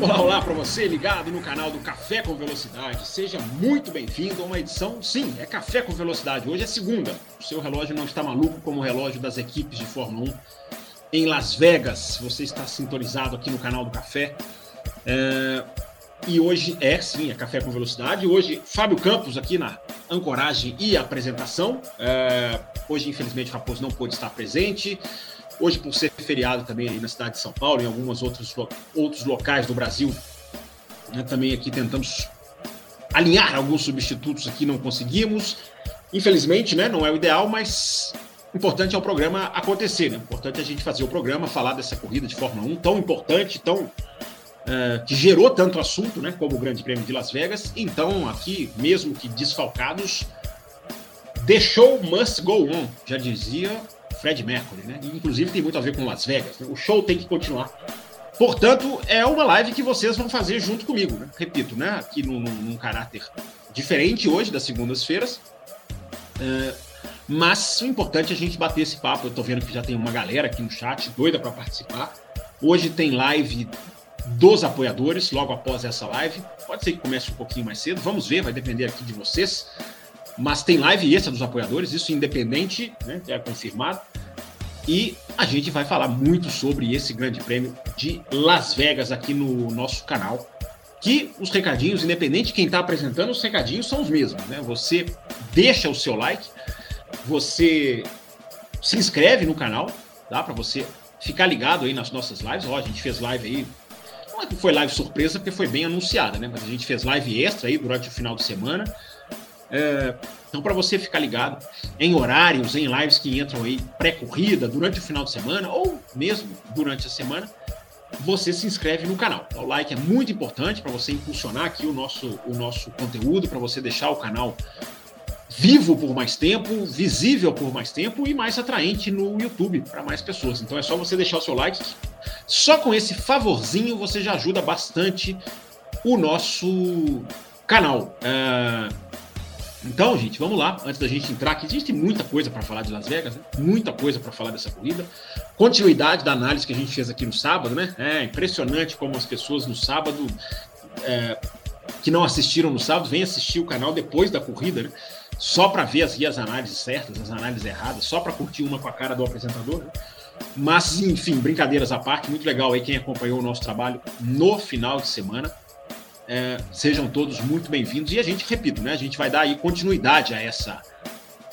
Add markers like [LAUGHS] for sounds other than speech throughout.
Olá, olá para você ligado no canal do Café com Velocidade. Seja muito bem-vindo a uma edição, sim, é Café com Velocidade. Hoje é segunda. O seu relógio não está maluco como o relógio das equipes de Fórmula 1 em Las Vegas. Você está sintonizado aqui no canal do Café. É... E hoje é, sim, é Café com Velocidade. Hoje, Fábio Campos aqui na ancoragem e apresentação. É... Hoje, infelizmente, o Raposo não pôde estar presente. Hoje, por ser feriado também aí na cidade de São Paulo, em alguns outros, outros locais do Brasil, né, também aqui tentamos alinhar alguns substitutos aqui, não conseguimos. Infelizmente, né, não é o ideal, mas importante é o programa acontecer, né? Importante é a gente fazer o programa, falar dessa corrida de Fórmula 1 tão importante, tão Uh, que gerou tanto assunto, né, como o Grande Prêmio de Las Vegas. Então, aqui, mesmo que desfalcados, deixou must go on, já dizia Fred Mercury, né? inclusive tem muito a ver com Las Vegas. Né? O show tem que continuar. Portanto, é uma live que vocês vão fazer junto comigo, né? Repito, né? Aqui num, num caráter diferente hoje das segundas-feiras. Uh, mas o importante é a gente bater esse papo. Eu tô vendo que já tem uma galera aqui no chat doida para participar. Hoje tem live dos apoiadores, logo após essa live. Pode ser que comece um pouquinho mais cedo, vamos ver, vai depender aqui de vocês. Mas tem live extra dos apoiadores, isso independente, né, é confirmado. E a gente vai falar muito sobre esse grande prêmio de Las Vegas aqui no nosso canal. Que os recadinhos, independente de quem está apresentando, os recadinhos são os mesmos. Né? Você deixa o seu like, você se inscreve no canal, tá? Para você ficar ligado aí nas nossas lives. Ó, a gente fez live aí. Não é que foi live surpresa, porque foi bem anunciada, né? Mas a gente fez live extra aí durante o final de semana. É, então, para você ficar ligado em horários, em lives que entram aí pré-corrida, durante o final de semana ou mesmo durante a semana, você se inscreve no canal. O like é muito importante para você impulsionar aqui o nosso, o nosso conteúdo, para você deixar o canal vivo por mais tempo, visível por mais tempo e mais atraente no YouTube para mais pessoas. Então é só você deixar o seu like. Só com esse favorzinho você já ajuda bastante o nosso canal. Uh então, gente, vamos lá. Antes da gente entrar aqui, existe muita coisa para falar de Las Vegas, né? muita coisa para falar dessa corrida. Continuidade da análise que a gente fez aqui no sábado, né? É impressionante como as pessoas no sábado é, que não assistiram no sábado vêm assistir o canal depois da corrida, né? Só para ver as, as análises certas, as análises erradas, só para curtir uma com a cara do apresentador. Né? Mas, enfim, brincadeiras à parte, muito legal aí quem acompanhou o nosso trabalho no final de semana. É, sejam todos muito bem-vindos. E a gente, repito, né, a gente vai dar aí continuidade a, essa,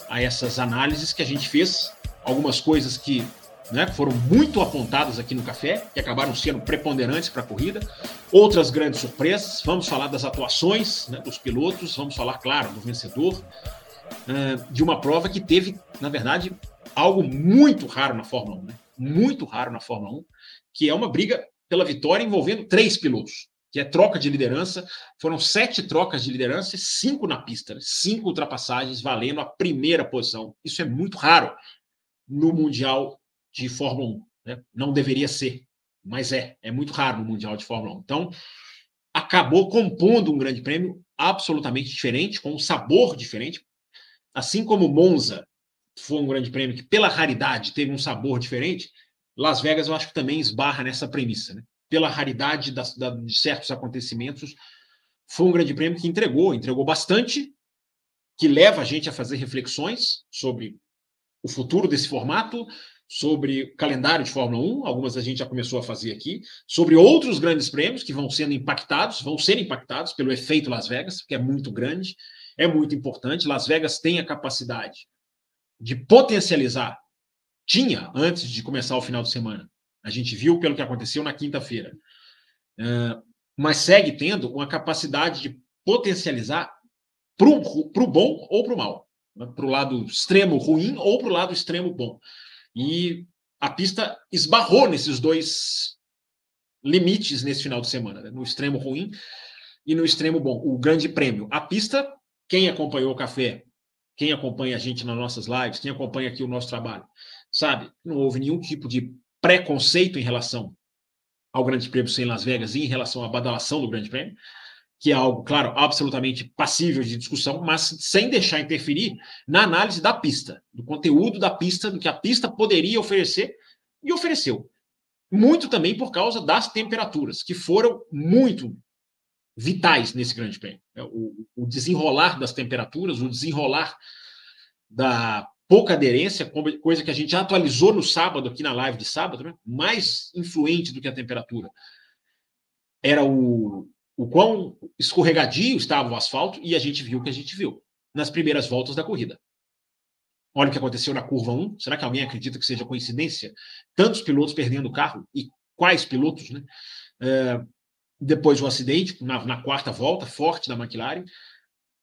a essas análises que a gente fez, algumas coisas que né, foram muito apontadas aqui no café, que acabaram sendo preponderantes para a corrida, outras grandes surpresas. Vamos falar das atuações né, dos pilotos, vamos falar, claro, do vencedor, uh, de uma prova que teve, na verdade, algo muito raro na Fórmula 1, né? muito raro na Fórmula 1, que é uma briga pela vitória envolvendo três pilotos que é troca de liderança. Foram sete trocas de liderança e cinco na pista, né? cinco ultrapassagens valendo a primeira posição. Isso é muito raro no Mundial de Fórmula 1. Né? Não deveria ser, mas é. É muito raro no Mundial de Fórmula 1. Então, acabou compondo um grande prêmio absolutamente diferente, com um sabor diferente. Assim como Monza foi um grande prêmio que, pela raridade, teve um sabor diferente, Las Vegas eu acho que também esbarra nessa premissa. Né? Pela raridade da, de certos acontecimentos, foi um grande prêmio que entregou, entregou bastante, que leva a gente a fazer reflexões sobre o futuro desse formato, sobre calendário de Fórmula 1, algumas a gente já começou a fazer aqui, sobre outros grandes prêmios que vão sendo impactados, vão ser impactados pelo efeito Las Vegas, que é muito grande, é muito importante. Las Vegas tem a capacidade de potencializar, tinha antes de começar o final de semana, a gente viu pelo que aconteceu na quinta-feira. Uh, mas segue tendo uma capacidade de potencializar para o bom ou para o mal. Né? Para o lado extremo ruim ou para o lado extremo bom. E a pista esbarrou nesses dois limites nesse final de semana, né? no extremo ruim e no extremo bom. O grande prêmio. A pista, quem acompanhou o café quem acompanha a gente nas nossas lives, quem acompanha aqui o nosso trabalho, sabe? Não houve nenhum tipo de preconceito em relação ao Grande Prêmio sem Las Vegas e em relação à badalação do Grande Prêmio, que é algo, claro, absolutamente passível de discussão, mas sem deixar interferir na análise da pista, do conteúdo da pista, do que a pista poderia oferecer e ofereceu. Muito também por causa das temperaturas, que foram muito vitais nesse Grande Prêmio. É, o, o desenrolar das temperaturas, o desenrolar da pouca aderência, coisa que a gente já atualizou no sábado, aqui na live de sábado, né? mais influente do que a temperatura. Era o, o quão escorregadio estava o asfalto e a gente viu o que a gente viu nas primeiras voltas da corrida. Olha o que aconteceu na curva 1. Será que alguém acredita que seja coincidência? Tantos pilotos perdendo o carro e quais pilotos, né? É, depois do acidente, na, na, quarta volta, forte da McLaren.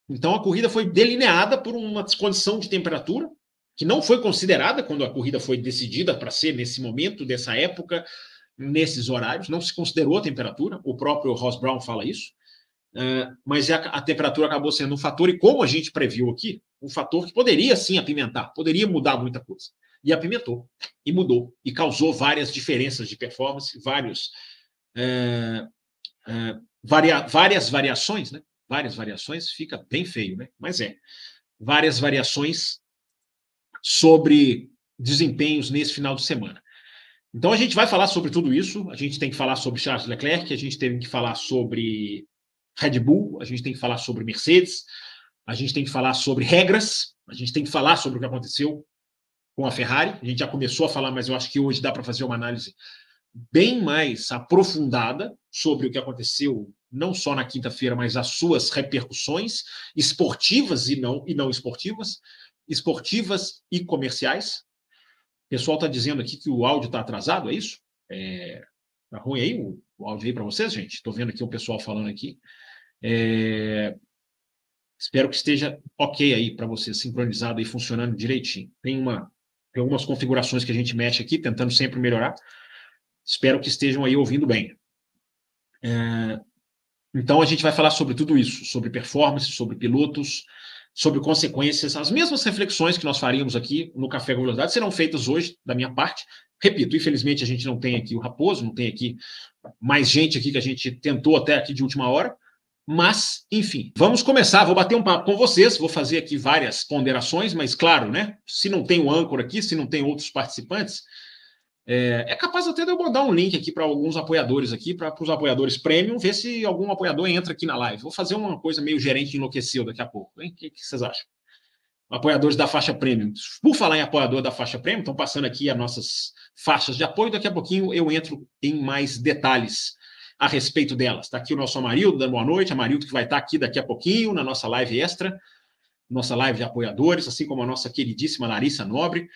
Então a corrida foi delineada por uma condição de temperatura que não foi considerada quando a corrida foi decidida para ser nesse momento, dessa época, nesses horários, não se considerou a temperatura, o próprio Ross Brown fala isso, uh, mas a, a, temperatura acabou sendo um fator, e como a gente previu aqui, um fator que poderia sim apimentar, poderia mudar muita coisa. E apimentou, e mudou, e causou várias diferenças de performance, vários uh, uh, varia várias variações, né? Várias variações, fica bem feio, né? Mas é. Várias variações sobre desempenhos nesse final de semana. Então a gente vai falar sobre tudo isso. A gente tem que falar sobre Charles Leclerc, a gente tem que falar sobre Red Bull, a gente tem que falar sobre Mercedes, a gente tem que falar sobre regras, a gente tem que falar sobre o que aconteceu com a Ferrari. A gente já começou a falar, mas eu acho que hoje dá para fazer uma análise bem mais aprofundada sobre o que aconteceu, não só na quinta-feira, mas as suas repercussões esportivas e não, e não esportivas, esportivas e comerciais. O pessoal está dizendo aqui que o áudio está atrasado, é isso? É, tá ruim aí o, o áudio aí para vocês, gente? Estou vendo aqui o pessoal falando aqui. É, espero que esteja ok aí para vocês, sincronizado e funcionando direitinho. Tem uma tem algumas configurações que a gente mexe aqui, tentando sempre melhorar. Espero que estejam aí ouvindo bem. É, então, a gente vai falar sobre tudo isso, sobre performance, sobre pilotos, sobre consequências. As mesmas reflexões que nós faríamos aqui no Café Velocidade serão feitas hoje, da minha parte. Repito, infelizmente a gente não tem aqui o Raposo, não tem aqui mais gente aqui que a gente tentou até aqui de última hora. Mas, enfim, vamos começar. Vou bater um papo com vocês, vou fazer aqui várias ponderações, mas claro, né? Se não tem o âncora aqui, se não tem outros participantes, é, é, capaz até de eu mandar um link aqui para alguns apoiadores aqui, para os apoiadores premium, ver se algum apoiador entra aqui na live. Vou fazer uma coisa meio gerente enlouqueceu daqui a pouco. O que, que, vocês acham? Apoiadores da faixa premium. Por falar em apoiador da faixa premium, estão passando aqui as nossas faixas de apoio. Daqui a pouquinho eu entro em mais detalhes a respeito delas. Está aqui o nosso Amarildo dando boa noite. Amarildo que vai estar aqui daqui a pouquinho na nossa live extra, nossa live de apoiadores, assim como a nossa queridíssima Larissa Nobre.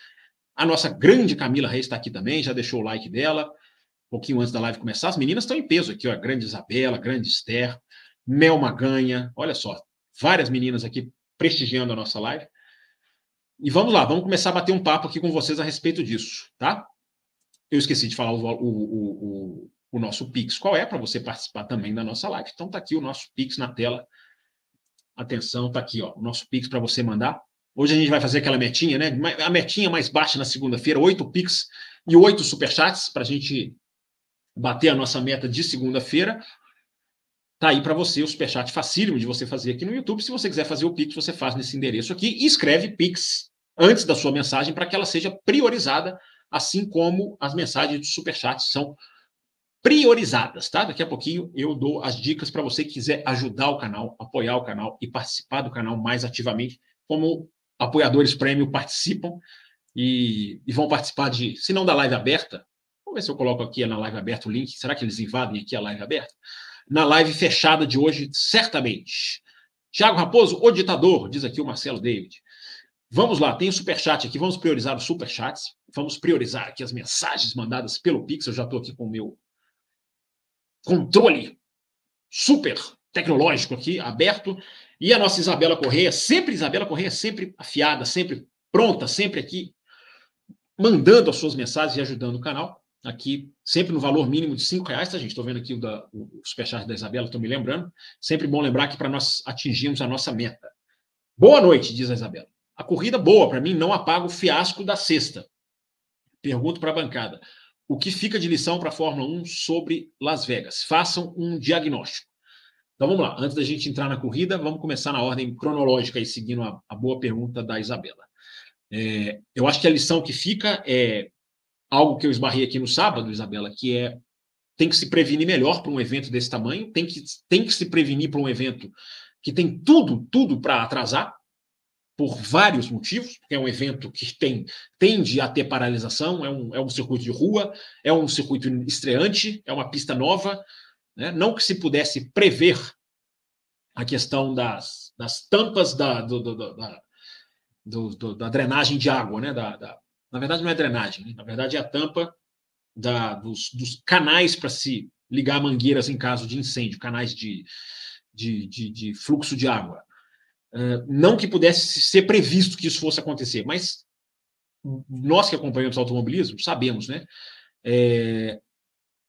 A nossa grande Camila Reis está aqui também, já deixou o like dela, um pouquinho antes da live começar. As meninas estão em peso aqui, ó. Grande Isabela, grande Esther, Mel Maganha, olha só, várias meninas aqui prestigiando a nossa live. E vamos lá, vamos começar a bater um papo aqui com vocês a respeito disso, tá? Eu esqueci de falar o, o, o, o nosso Pix. Qual é para você participar também da nossa live? Então tá aqui o nosso Pix na tela. Atenção, tá aqui, ó, o nosso Pix para você mandar Hoje a gente vai fazer aquela metinha, né? A metinha mais baixa na segunda-feira, oito Pix e oito superchats para a gente bater a nossa meta de segunda-feira. Tá aí para você o superchat facílimo de você fazer aqui no YouTube. Se você quiser fazer o Pix, você faz nesse endereço aqui e escreve Pix antes da sua mensagem para que ela seja priorizada, assim como as mensagens de superchat são priorizadas, tá? Daqui a pouquinho eu dou as dicas para você que quiser ajudar o canal, apoiar o canal e participar do canal mais ativamente, como apoiadores prêmio participam e, e, vão participar de, se não da live aberta, vamos ver se eu coloco aqui na live aberta o link, será que eles invadem aqui a live aberta? Na live fechada de hoje, certamente. Tiago Raposo, o ditador, diz aqui o Marcelo David. Vamos lá, tem o superchat aqui, vamos priorizar os superchats, vamos priorizar aqui as mensagens mandadas pelo Pix, eu já estou aqui com o meu controle super tecnológico aqui, aberto, e a nossa Isabela Correia, sempre Isabela Correia, sempre afiada, sempre pronta, sempre aqui, mandando as suas mensagens e ajudando o canal. Aqui, sempre no valor mínimo de cinco reais, tá, gente? Estou vendo aqui o, da, o da Isabela, estou me lembrando. Sempre bom lembrar que para nós atingirmos a nossa meta. Boa noite, diz a Isabela. a corrida boa, para mim, não apaga o fiasco da sexta. Pergunto para a bancada. O que fica de lição para a Fórmula 1 sobre Las Vegas? Façam um diagnóstico. Então vamos lá, antes da gente entrar na corrida, vamos começar na ordem cronológica e seguindo a, a boa pergunta da Isabela. É, eu acho que a lição que fica é algo que eu esbarrei aqui no sábado, Isabela, que é tem que se prevenir melhor para um evento desse tamanho, tem que, tem que se prevenir para um evento que tem tudo, tudo para atrasar, por vários motivos, porque é um evento que tem, tende a ter paralisação, é um, é um circuito de rua, é um circuito estreante, é uma pista nova, né? não que se pudesse prever a questão das, das tampas da, do, do, do, da, da drenagem de água, né? Da, da, na verdade, não é drenagem, né? na verdade é a tampa da, dos, dos canais para se ligar mangueiras em caso de incêndio, canais de, de, de, de fluxo de água. Uh, não que pudesse ser previsto que isso fosse acontecer, mas nós que acompanhamos o automobilismo sabemos, né? É,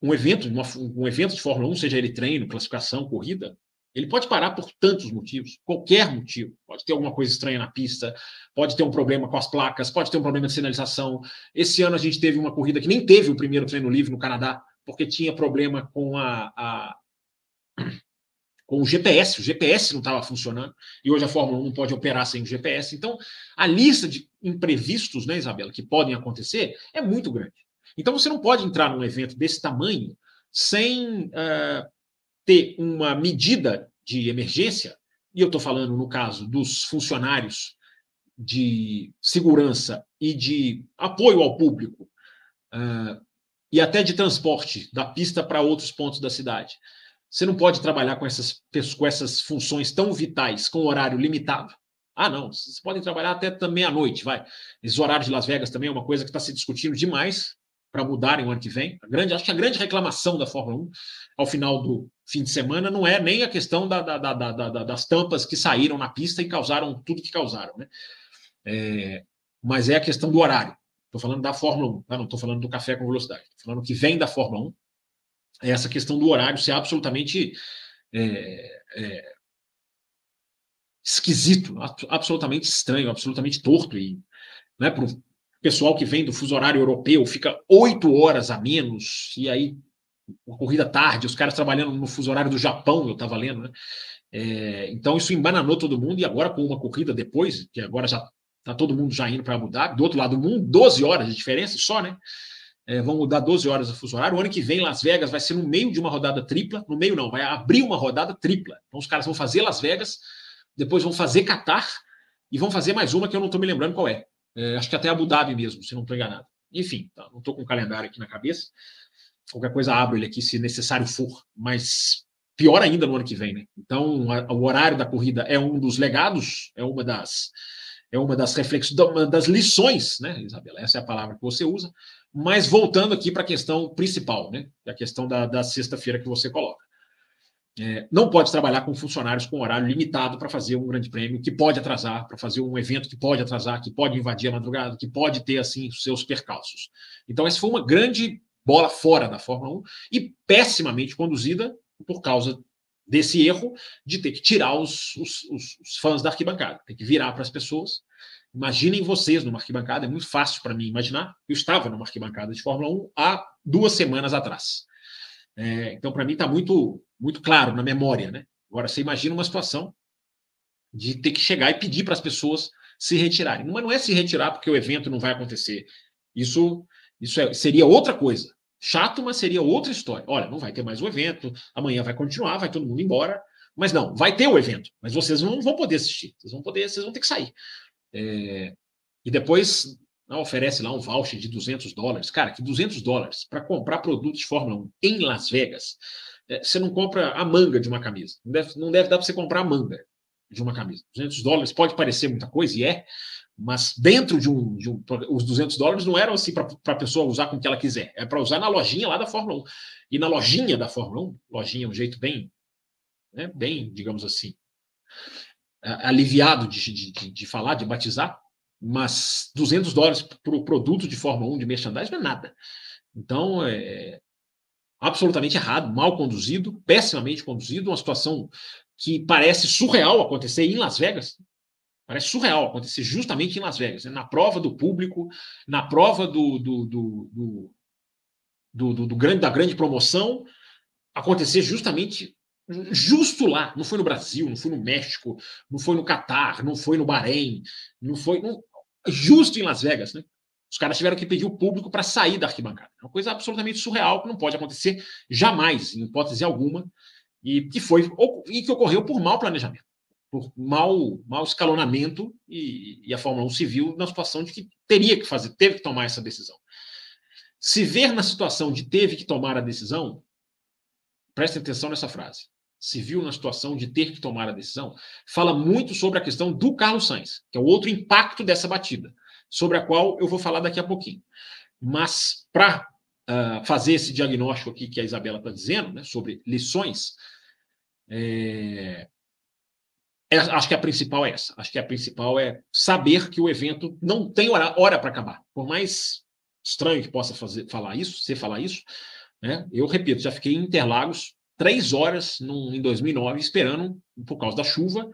um evento, uma, um evento de Fórmula 1, seja ele treino, classificação, corrida, ele pode parar por tantos motivos, qualquer motivo. Pode ter alguma coisa estranha na pista, pode ter um problema com as placas, pode ter um problema de sinalização. Esse ano a gente teve uma corrida que nem teve o primeiro treino livre no Canadá, porque tinha problema com a, a com o GPS, o GPS não estava funcionando, e hoje a Fórmula 1 não pode operar sem o GPS. Então, a lista de imprevistos, né, Isabela, que podem acontecer é muito grande. Então, você não pode entrar num evento desse tamanho sem uh, ter uma medida de emergência, e eu estou falando no caso dos funcionários de segurança e de apoio ao público, uh, e até de transporte da pista para outros pontos da cidade. Você não pode trabalhar com essas, com essas funções tão vitais, com horário limitado. Ah, não, vocês podem trabalhar até meia-noite, vai. Esse horário de Las Vegas também é uma coisa que está se discutindo demais para mudarem o ano que vem. A grande, acho que a grande reclamação da Fórmula 1 ao final do fim de semana não é nem a questão da, da, da, das tampas que saíram na pista e causaram tudo que causaram, né? É, mas é a questão do horário. Estou falando da Fórmula 1, tá? não estou falando do café com velocidade. Estou falando que vem da Fórmula 1. É essa questão do horário ser absolutamente é, é, esquisito, absolutamente estranho, absolutamente torto. E né, pessoal que vem do fuso horário europeu fica oito horas a menos, e aí uma corrida tarde, os caras trabalhando no fuso horário do Japão, eu estava lendo, né? É, então isso embananou todo mundo, e agora com uma corrida depois, que agora já está todo mundo já indo para mudar, do outro lado do mundo, 12 horas de diferença só, né? É, vão mudar 12 horas o fuso horário. O ano que vem, Las Vegas vai ser no meio de uma rodada tripla. No meio, não, vai abrir uma rodada tripla. Então, os caras vão fazer Las Vegas, depois vão fazer Qatar e vão fazer mais uma que eu não estou me lembrando qual é. É. Acho que até Abu Dhabi mesmo, se não estou enganado. Enfim, tá, não estou com o calendário aqui na cabeça. Qualquer coisa abro ele aqui se necessário for, mas pior ainda no ano que vem, né? Então, a, o horário da corrida é um dos legados, é uma das é uma das reflexões, uma das lições, né, Isabela? Essa é a palavra que você usa. Mas voltando aqui para a questão principal, né? A questão da, da sexta-feira que você coloca. É, não pode trabalhar com funcionários com horário limitado para fazer um grande prêmio que pode atrasar, para fazer um evento que pode atrasar, que pode invadir a madrugada, que pode ter assim seus percalços. Então, essa foi uma grande bola fora da Fórmula 1 e pessimamente conduzida por causa desse erro de ter que tirar os, os, os fãs da arquibancada, tem que virar para as pessoas. Imaginem vocês numa arquibancada, é muito fácil para mim imaginar. Eu estava numa arquibancada de Fórmula 1 há duas semanas atrás. É, então, para mim, está muito, muito claro na memória. Né? Agora, você imagina uma situação de ter que chegar e pedir para as pessoas se retirarem. Mas não é se retirar porque o evento não vai acontecer. Isso, isso é, seria outra coisa. Chato, mas seria outra história. Olha, não vai ter mais o evento, amanhã vai continuar, vai todo mundo embora. Mas não, vai ter o evento, mas vocês não vão poder assistir, vocês vão poder, vocês vão ter que sair. É, e depois oferece lá um voucher de 200 dólares. Cara, que 200 dólares para comprar produtos de Fórmula 1 em Las Vegas, é, você não compra a manga de uma camisa. Não deve, não deve dar para você comprar a manga de uma camisa. 200 dólares pode parecer muita coisa, e é, mas dentro de um, de um os 200 dólares não eram assim para a pessoa usar com o que ela quiser, é para usar na lojinha lá da Fórmula 1. E na lojinha da Fórmula 1, lojinha é um jeito bem, né, bem, digamos assim, aliviado de, de, de falar, de batizar, mas 200 dólares para o produto de Fórmula 1 de merchandising não é nada. Então, é absolutamente errado, mal conduzido, pessimamente conduzido, uma situação que parece surreal acontecer em Las Vegas, Parece surreal acontecer justamente em Las Vegas, né? na prova do público, na prova do, do, do, do, do grande, da grande promoção, acontecer justamente justo lá. Não foi no Brasil, não foi no México, não foi no Catar, não foi no Bahrein, não foi. Não, justo em Las Vegas, né? Os caras tiveram que pedir o público para sair da arquibancada. É uma coisa absolutamente surreal que não pode acontecer jamais, em hipótese alguma, e que foi e que ocorreu por mau planejamento, por mau, mau escalonamento e, e a Fórmula 1 civil na situação de que teria que fazer, teve que tomar essa decisão. Se ver na situação de teve que tomar a decisão, prestem atenção nessa frase. Se viu na situação de ter que tomar a decisão, fala muito sobre a questão do Carlos Sainz, que é o outro impacto dessa batida sobre a qual eu vou falar daqui a pouquinho. Mas para uh, ah, fazer esse diagnóstico aqui que a Isabela está dizendo, né, sobre lições, é... É, acho que a principal é essa. Acho que a principal é saber que o evento não tem hora, hora para acabar. Por mais estranho que possa fazer, falar isso, você falar isso, né? Eu repito, já fiquei em Interlagos três horas num, em 2009 esperando por causa da chuva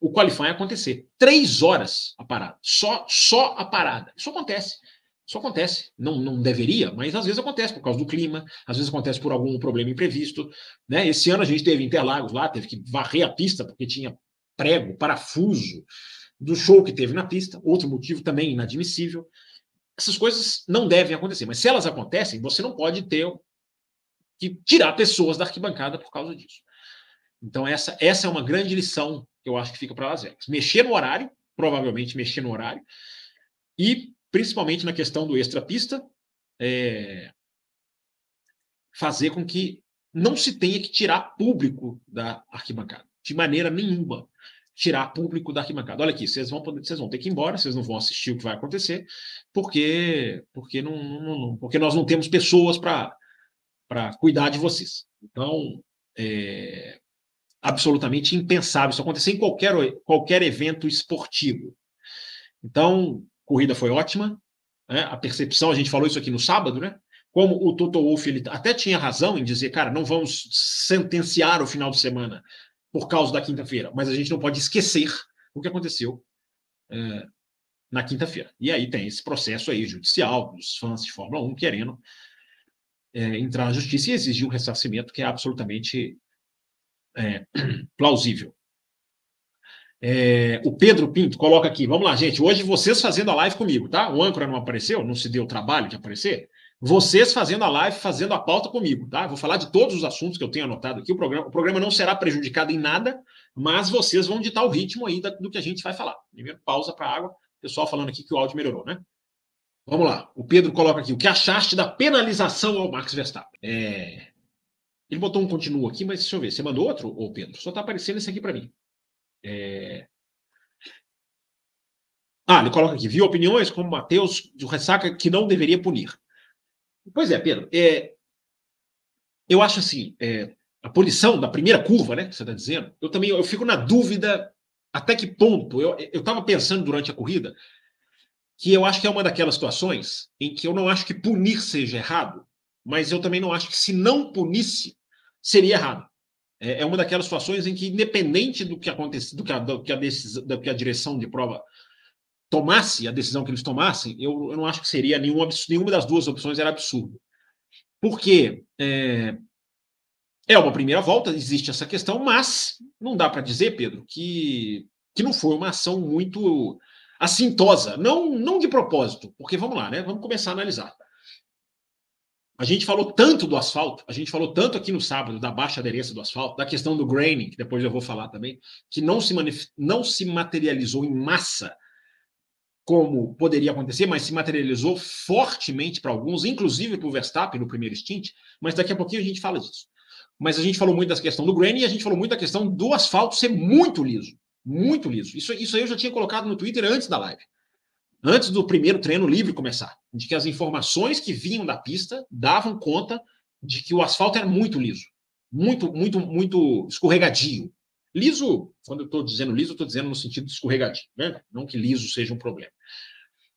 o qualifying acontecer. Três horas a parada. Só, só a parada. Isso acontece. Isso acontece. Não, não deveria, mas às vezes acontece por causa do clima, às vezes acontece por algum problema imprevisto. Né? Esse ano a gente teve Interlagos lá, teve que varrer a pista porque tinha prego, parafuso do show que teve na pista. Outro motivo também inadmissível. Essas coisas não devem acontecer, mas se elas acontecem, você não pode ter que tirar pessoas da arquibancada por causa disso. Então, essa, essa é uma grande lição que eu acho que fica para Las Vegas. Mexer no horário, provavelmente mexer no horário, e principalmente na questão do extra-pista, é, fazer com que não se tenha que tirar público da arquibancada, de maneira nenhuma. Tirar público da arquibancada. Olha aqui, vocês vão, poder, vocês vão ter que ir embora, vocês não vão assistir o que vai acontecer, porque, porque, não, não, não porque nós não temos pessoas para cuidar de vocês. Então, é, absolutamente impensável isso acontecer em qualquer, qualquer evento esportivo. Então, corrida foi ótima. Né? A percepção, a gente falou isso aqui no sábado, né? Como o Toto Wolff ele até tinha razão em dizer, cara, não vamos sentenciar o final de semana por causa da quinta-feira, mas a gente não pode esquecer o que aconteceu é, na quinta-feira. E aí tem esse processo aí judicial dos fãs de Fórmula 1 querendo é, entrar na justiça e exigir um ressarcimento que é absolutamente é, [CLEARS THROAT] plausível. É, o Pedro Pinto coloca aqui, vamos lá, gente. Hoje vocês fazendo a live comigo, tá? O âncora não apareceu, não se deu o trabalho de aparecer. Vocês fazendo a live, fazendo a pauta comigo, tá? Vou falar de todos os assuntos que eu tenho anotado aqui. O programa, o programa não será prejudicado em nada, mas vocês vão ditar o ritmo aí do que a gente vai falar. Primeiro, pausa para água. Pessoal falando aqui que o áudio melhorou, né? Vamos lá. O Pedro coloca aqui. O que achaste da penalização ao Max Verstappen? É, ele botou um continuo aqui, mas deixa eu ver. Você mandou outro, ô Pedro? Só está aparecendo esse aqui para mim. É... Ah, ele coloca aqui. Viu opiniões como Matheus de ressaca que não deveria punir. Pois é, Pedro. É... Eu acho assim, é... a punição da primeira curva, né? Que você está dizendo, eu também eu fico na dúvida até que ponto. Eu estava pensando durante a corrida que eu acho que é uma daquelas situações em que eu não acho que punir seja errado, mas eu também não acho que se não punisse, seria errado. É, é uma daquelas situações em que, independente do que acontece, do que a, do que a, decisão, do que a direção de prova tomasse, a decisão que eles tomassem, eu, eu não acho que seria nenhum nenhuma das duas opções era absurdo. Porque é, é uma primeira volta, existe essa questão, mas não dá para dizer, Pedro, que, que não foi uma ação muito assintosa, não, não de propósito, porque vamos lá, né? Vamos começar a analisar. A gente falou tanto do asfalto, a gente falou tanto aqui no sábado da baixa aderência do asfalto, da questão do graining, que depois eu vou falar também, que não se, não se materializou em massa como poderia acontecer, mas se materializou fortemente para alguns, inclusive para o Verstappen no primeiro stint, mas daqui a pouquinho a gente fala disso. Mas a gente falou muito da questão do graining e a gente falou muito da questão do asfalto ser muito liso, muito liso. Isso, isso aí eu já tinha colocado no Twitter antes da live antes do primeiro treino livre começar, de que as informações que vinham da pista davam conta de que o asfalto era muito liso, muito, muito, muito escorregadio. Liso, quando eu estou dizendo liso, eu estou dizendo no sentido de escorregadio, né? não que liso seja um problema,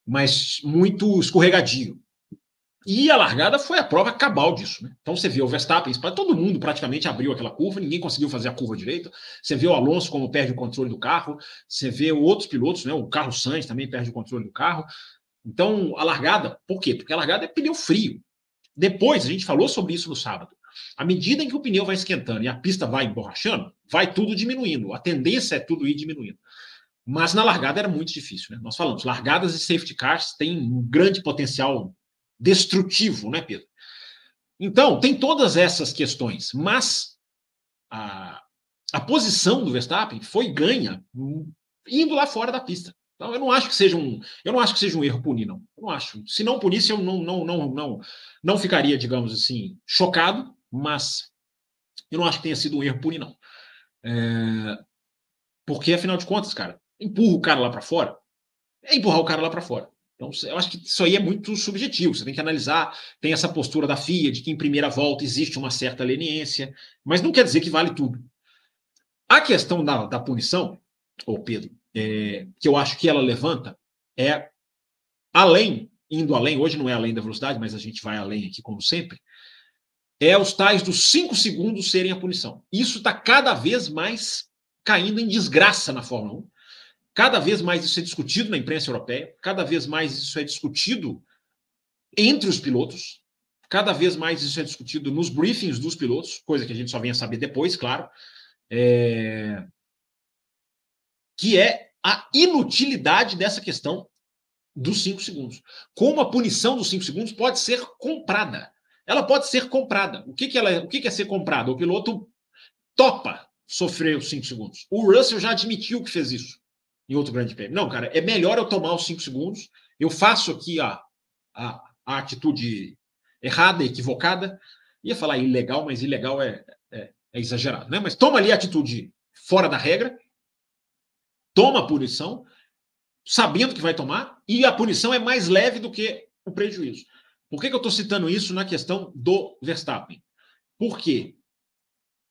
mas muito escorregadio. E a largada foi a prova cabal disso. Né? Então você vê o Verstappen, todo mundo praticamente abriu aquela curva, ninguém conseguiu fazer a curva direita. Você vê o Alonso como perde o controle do carro, você vê outros pilotos, né? o Carlos Sainz também perde o controle do carro. Então a largada, por quê? Porque a largada é pneu frio. Depois, a gente falou sobre isso no sábado. À medida em que o pneu vai esquentando e a pista vai emborrachando, vai tudo diminuindo. A tendência é tudo ir diminuindo. Mas na largada era muito difícil, né? Nós falamos, largadas e safety cars têm um grande potencial destrutivo, né, Pedro? Então, tem todas essas questões, mas a, a posição do Verstappen foi ganha indo lá fora da pista. Então, eu não acho que seja um, eu não acho que seja um erro punir, não. Eu não acho. Se não punisse, eu não, não, não, não, não ficaria, digamos assim, chocado, mas eu não acho que tenha sido um erro punir, não. É, porque, afinal de contas, cara, empurra o cara lá para fora, é empurrar o cara lá para fora. Então, eu acho que isso aí é muito subjetivo. Você tem que analisar. Tem essa postura da FIA de que em primeira volta existe uma certa leniência, mas não quer dizer que vale tudo. A questão da, da punição, ô Pedro, é, que eu acho que ela levanta, é além, indo além, hoje não é além da velocidade, mas a gente vai além aqui, como sempre, é os tais dos cinco segundos serem a punição. Isso está cada vez mais caindo em desgraça na Fórmula 1 Cada vez mais isso é discutido na imprensa europeia, cada vez mais isso é discutido entre os pilotos, cada vez mais isso é discutido nos briefings dos pilotos, coisa que a gente só vem a saber depois, claro, é... que é a inutilidade dessa questão dos cinco segundos. Como a punição dos cinco segundos pode ser comprada. Ela pode ser comprada. O que, que, ela, o que, que é ser comprada? O piloto topa sofrer os cinco segundos. O Russell já admitiu que fez isso em outro grande prêmio. Não, cara, é melhor eu tomar os cinco segundos. Eu faço aqui a, a, a atitude errada, equivocada. Ia falar ilegal, mas ilegal é, é, é, exagerado, né? Mas toma ali a atitude fora da regra, toma a punição, sabendo que vai tomar, e a punição é mais leve do que o prejuízo. Por que, que eu estou citando isso na questão do Verstappen? Porque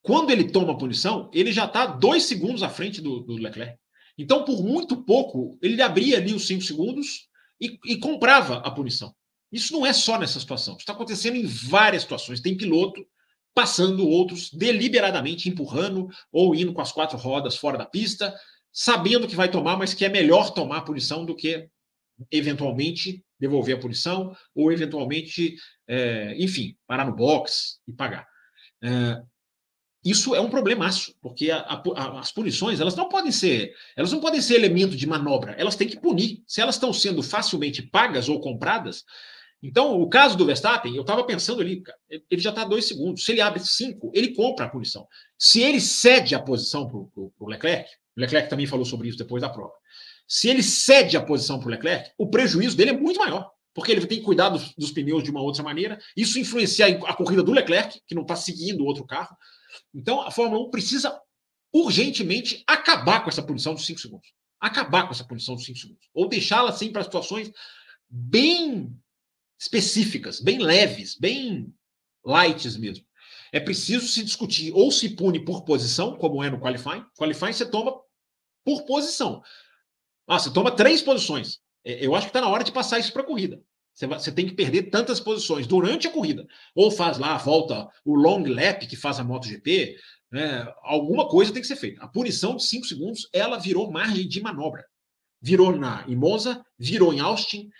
quando ele toma a punição, ele já está dois segundos à frente do, do Leclerc. Então, por muito pouco, ele abria ali os cinco segundos e, e comprava a punição. Isso não é só nessa situação. Isso está acontecendo em várias situações. Tem piloto passando outros deliberadamente empurrando ou indo com as quatro rodas fora da pista, sabendo que vai tomar, mas que é melhor tomar a punição do que eventualmente devolver a punição ou eventualmente, é, enfim, parar no box e pagar. É, isso é um problemaço, porque a, a, as punições elas não podem ser, elas não podem ser elemento de manobra, elas têm que punir. Se elas estão sendo facilmente pagas ou compradas, então o caso do Verstappen, eu estava pensando ali, ele já está dois segundos. Se ele abre cinco, ele compra a punição. Se ele cede a posição para o Leclerc, o Leclerc também falou sobre isso depois da prova. Se ele cede a posição para o Leclerc, o prejuízo dele é muito maior porque ele tem que cuidar dos, dos, pneus de uma outra maneira. Isso influencia a corrida do Leclerc, que não está seguindo outro carro. Então, a Fórmula 1 precisa urgentemente acabar com essa punição dos 5 segundos. Acabar com essa punição dos 5 segundos. Ou deixá-la assim para situações bem específicas, bem leves, bem lights mesmo. É preciso se discutir ou se pune por posição, como é no qualifying. Qualifying você toma por posição. Ah, você toma três posições. É, eu acho que está na hora de passar isso para a corrida. Você, tem que perder tantas posições durante a corrida. Ou faz lá a volta, o long lap que faz a MotoGP. Né? Alguma coisa tem que ser feita. A punição de 5 segundos, ela virou margem de manobra. Virou na, em Monza, virou em Austin,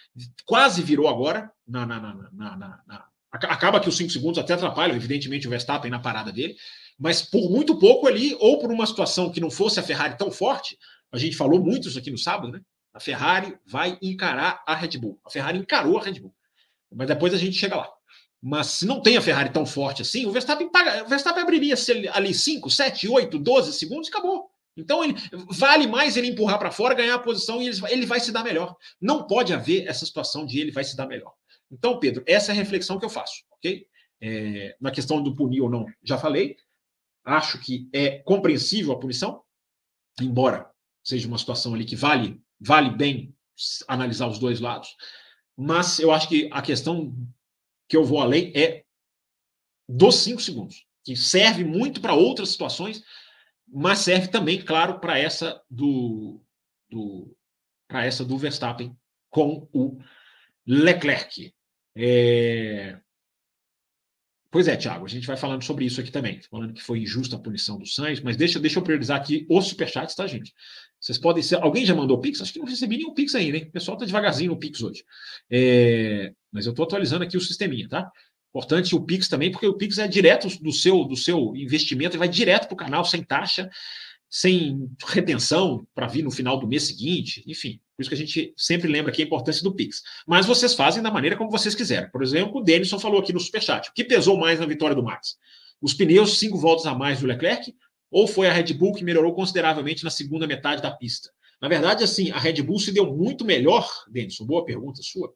quase virou agora. Na, na, na, na acaba que os 5 segundos até atrapalham, evidentemente, o Verstappen na parada dele. Mas por muito pouco ali, ou por uma situação que não fosse a Ferrari tão forte, a gente falou muito isso aqui no sábado, né? A Ferrari vai encarar a Red Bull. A Ferrari encarou a Red Bull. Mas depois a gente chega lá. Mas se não tem a Ferrari tão forte assim, o Verstappen, paga, o Verstappen abriria ali 5, 7, 8, 12 segundos e acabou. Então ele, vale mais ele empurrar para fora, ganhar a posição e ele, ele vai se dar melhor. Não pode haver essa situação de ele vai se dar melhor. Então, Pedro, essa é a reflexão que eu faço, ok? É, na questão do punir ou não, já falei. Acho que é compreensível a punição, embora seja uma situação ali que vale vale bem analisar os dois lados, mas eu acho que a questão que eu vou além é dos cinco segundos, que serve muito para outras situações, mas serve também, claro, para essa do, do para essa do Verstappen com o Leclerc. É... Pois é, Thiago, a gente vai falando sobre isso aqui também. Falando que foi injusta a punição do Sainz, mas deixa, deixa eu priorizar aqui os superchats, tá, gente? Vocês podem ser. Alguém já mandou Pix? Acho que não recebi nenhum Pix ainda, hein? O pessoal tá devagarzinho no Pix hoje. É... Mas eu estou atualizando aqui o sisteminha, tá? Importante o Pix também, porque o Pix é direto do seu, do seu investimento e vai direto para o canal, sem taxa, sem retenção para vir no final do mês seguinte, enfim. Por isso que a gente sempre lembra aqui a importância do Pix. Mas vocês fazem da maneira como vocês quiserem. Por exemplo, o Denison falou aqui no Superchat. O que pesou mais na vitória do Max? Os pneus cinco voltas a mais do Leclerc ou foi a Red Bull que melhorou consideravelmente na segunda metade da pista? Na verdade, assim, a Red Bull se deu muito melhor, Denison, boa pergunta sua.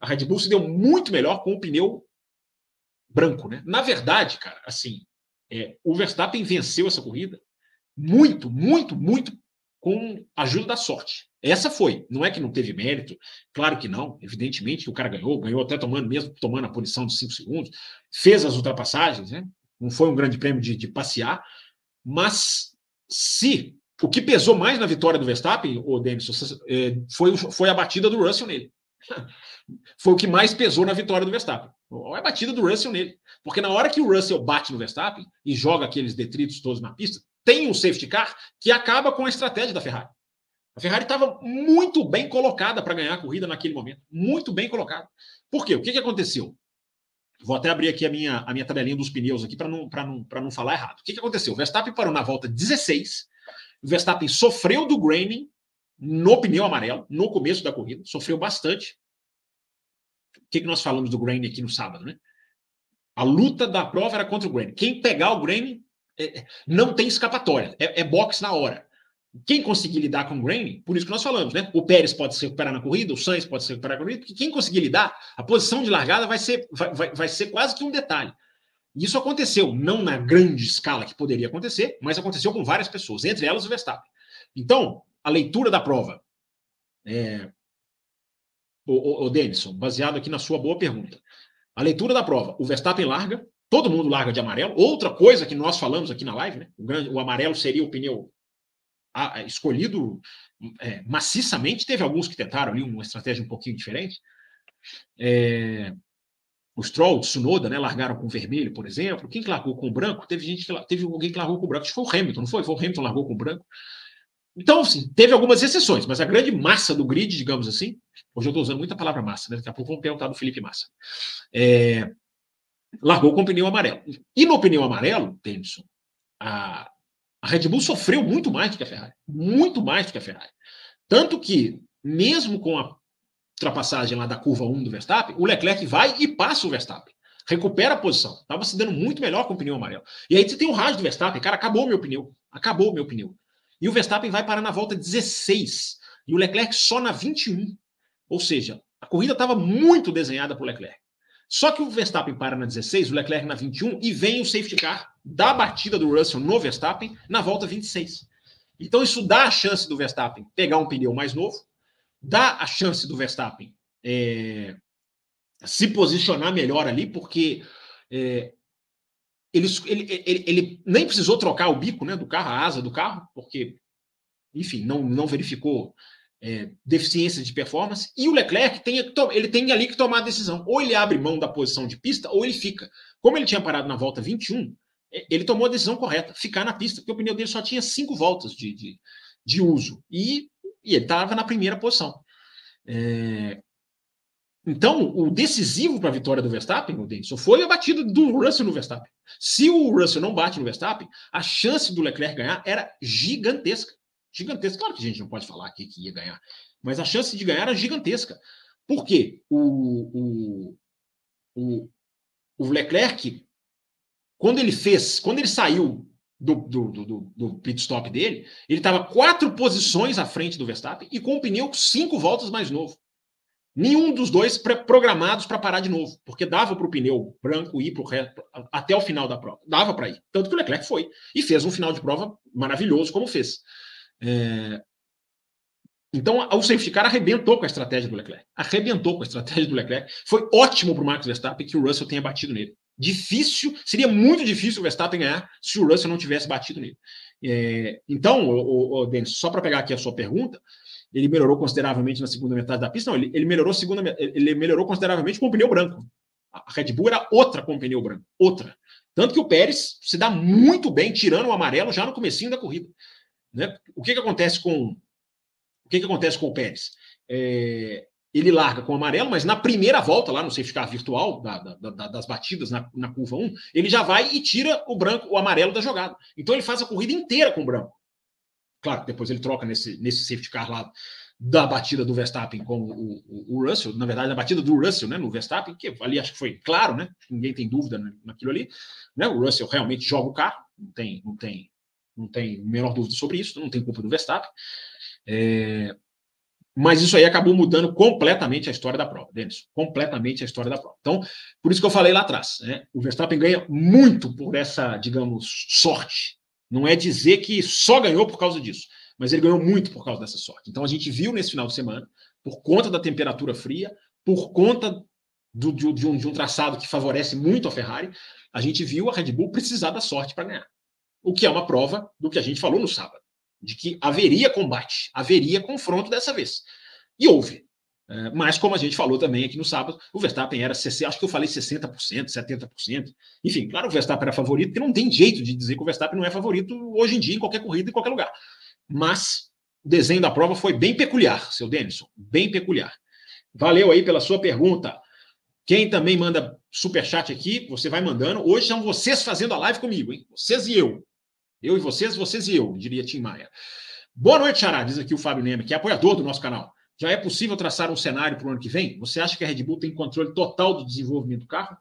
A Red Bull se deu muito melhor com o pneu branco, né? Na verdade, cara, assim, é, o Verstappen venceu essa corrida muito, muito, muito com a ajuda da sorte. Essa foi. Não é que não teve mérito, claro que não. Evidentemente que o cara ganhou, ganhou até tomando, mesmo tomando a posição de 5 segundos, fez as ultrapassagens, né? Não foi um grande prêmio de, de passear, mas se o que pesou mais na vitória do Verstappen, o Denis, é, foi, foi a batida do Russell nele. [LAUGHS] Foi o que mais pesou na vitória do Verstappen. Olha a batida do Russell nele. Porque na hora que o Russell bate no Verstappen e joga aqueles detritos todos na pista, tem um safety car que acaba com a estratégia da Ferrari. A Ferrari estava muito bem colocada para ganhar a corrida naquele momento. Muito bem colocada. Por quê? O que, que aconteceu? Vou até abrir aqui a minha, a minha tabelinha dos pneus aqui para não, não, não falar errado. O que, que aconteceu? O Verstappen parou na volta 16. O Verstappen sofreu do graining no pneu amarelo, no começo da corrida. Sofreu bastante. O que, que nós falamos do Grain aqui no sábado, né? A luta da prova era contra o Grain. Quem pegar o Grain é, é, não tem escapatória, é, é boxe na hora. Quem conseguir lidar com o Grain, por isso que nós falamos, né? O Pérez pode se recuperar na corrida, o Sainz pode se recuperar na corrida, porque quem conseguir lidar, a posição de largada vai ser, vai, vai, vai ser quase que um detalhe. Isso aconteceu, não na grande escala que poderia acontecer, mas aconteceu com várias pessoas, entre elas o Verstappen. Então, a leitura da prova. É, o, o, o Denison, baseado aqui na sua boa pergunta. A leitura da prova, o Verstappen larga, todo mundo larga de amarelo. Outra coisa que nós falamos aqui na live, né? O, grande, o amarelo seria o pneu a, a, escolhido é, maciçamente. Teve alguns que tentaram ali uma estratégia um pouquinho diferente. É, o Stroll, o Tsunoda, né, largaram com vermelho, por exemplo. Quem largou com branco? Teve gente que teve alguém que largou com branco. Acho que foi o Hamilton, não foi? Foi o Hamilton que largou com branco. Então, assim, teve algumas exceções, mas a grande massa do grid, digamos assim, hoje eu estou usando muita palavra massa, né? daqui a pouco vamos perguntar do Felipe Massa, é, largou com pneu amarelo. E no pneu amarelo, Tennyson, a, a Red Bull sofreu muito mais do que a Ferrari, muito mais do que a Ferrari. Tanto que, mesmo com a ultrapassagem lá da curva 1 do Verstappen, o Leclerc vai e passa o Verstappen. Recupera a posição. Estava se dando muito melhor com o pneu amarelo. E aí você tem o rádio do Verstappen, cara, acabou meu pneu. Acabou meu pneu. E o Verstappen vai parar na volta 16 e o Leclerc só na 21. Ou seja, a corrida estava muito desenhada para o Leclerc. Só que o Verstappen para na 16, o Leclerc na 21 e vem o safety car da batida do Russell no Verstappen na volta 26. Então isso dá a chance do Verstappen pegar um pneu mais novo, dá a chance do Verstappen é, se posicionar melhor ali, porque é, ele, ele, ele, ele, nem precisou trocar o bico né, do carro, a asa do carro, porque, enfim, não, não verificou é, deficiência de performance. E o Leclerc tem, ele tem ali que tomar a decisão. Ou ele abre mão da posição de pista, ou ele fica. Como ele tinha parado na volta 21, é, ele tomou a decisão correta, ficar na pista, porque o pneu dele só tinha cinco voltas de, de, de uso. E, e ele estava na primeira posição. É, então, o decisivo para a vitória do Verstappen, o Denison, foi a batida do Russell no Verstappen. Se o Russell não bate no Verstappen, a chance do Leclerc ganhar era gigantesca. Gigantesca. Claro que a gente não pode falar aqui que ia ganhar, mas a chance de ganhar era gigantesca. Por quê? O, o, o, o Leclerc, quando ele fez, quando ele saiu do, do, do, do pit stop dele, ele estava quatro posições à frente do Verstappen e com o pneu cinco voltas mais novo. Nenhum dos dois programados para parar de novo, porque dava para o pneu branco ir pro resto, até o final da prova. Dava para ir. Tanto que o Leclerc foi. E fez um final de prova maravilhoso, como fez. É... Então, o safety car arrebentou com a estratégia do Leclerc. Arrebentou com a estratégia do Leclerc. Foi ótimo para o Max Verstappen que o Russell tenha batido nele. Difícil, seria muito difícil o Verstappen ganhar se o Russell não tivesse batido nele. É... Então, o, o, Dennis, só para pegar aqui a sua pergunta, ele melhorou consideravelmente na segunda metade da pista. Não, ele, ele melhorou segunda, ele melhorou consideravelmente com o pneu branco. A Red Bull era outra com o pneu branco, outra. Tanto que o Pérez se dá muito bem tirando o amarelo já no comecinho da corrida. Né? O que, que acontece com o que, que acontece com o Pérez? É, ele larga com o amarelo, mas na primeira volta, lá no safety car virtual, da, da, da, das batidas na, na, curva 1, ele já vai e tira o branco, o amarelo da jogada. Então ele faz a corrida inteira com o branco. Claro, depois ele troca nesse, nesse safety car lá da batida do Verstappen com o, o, o, Russell, na verdade, na batida do Russell, né, no Verstappen, que ali acho que foi claro, né? Ninguém tem dúvida naquilo ali. Né, o Russell realmente joga o carro, não tem, não tem, não tem menor dúvida sobre isso, não tem culpa do Verstappen. É, mas isso aí acabou mudando completamente a história da prova, Denis. Completamente a história da prova. Então, por isso que eu falei lá atrás. Né? O Verstappen ganha muito por essa, digamos, sorte. Não é dizer que só ganhou por causa disso, mas ele ganhou muito por causa dessa sorte. Então, a gente viu nesse final de semana, por conta da temperatura fria, por conta do, de, de, um, de um traçado que favorece muito a Ferrari, a gente viu a Red Bull precisar da sorte para ganhar. O que é uma prova do que a gente falou no sábado de que haveria combate, haveria confronto dessa vez. E houve. É, mas, como a gente falou também aqui no sábado, o Verstappen era, acho que eu falei 60%, 70%. Enfim, claro, o Verstappen era favorito, porque não tem jeito de dizer que o Verstappen não é favorito hoje em dia, em qualquer corrida, em qualquer lugar. Mas o desenho da prova foi bem peculiar, seu Denison, bem peculiar. Valeu aí pela sua pergunta. Quem também manda super chat aqui, você vai mandando. Hoje são vocês fazendo a live comigo, hein? Vocês e eu. Eu e vocês, vocês e eu, diria Tim Maia. Boa noite, Xará, diz aqui o Fábio Neme, que é apoiador do nosso canal. Já é possível traçar um cenário para o ano que vem? Você acha que a Red Bull tem controle total do desenvolvimento do carro?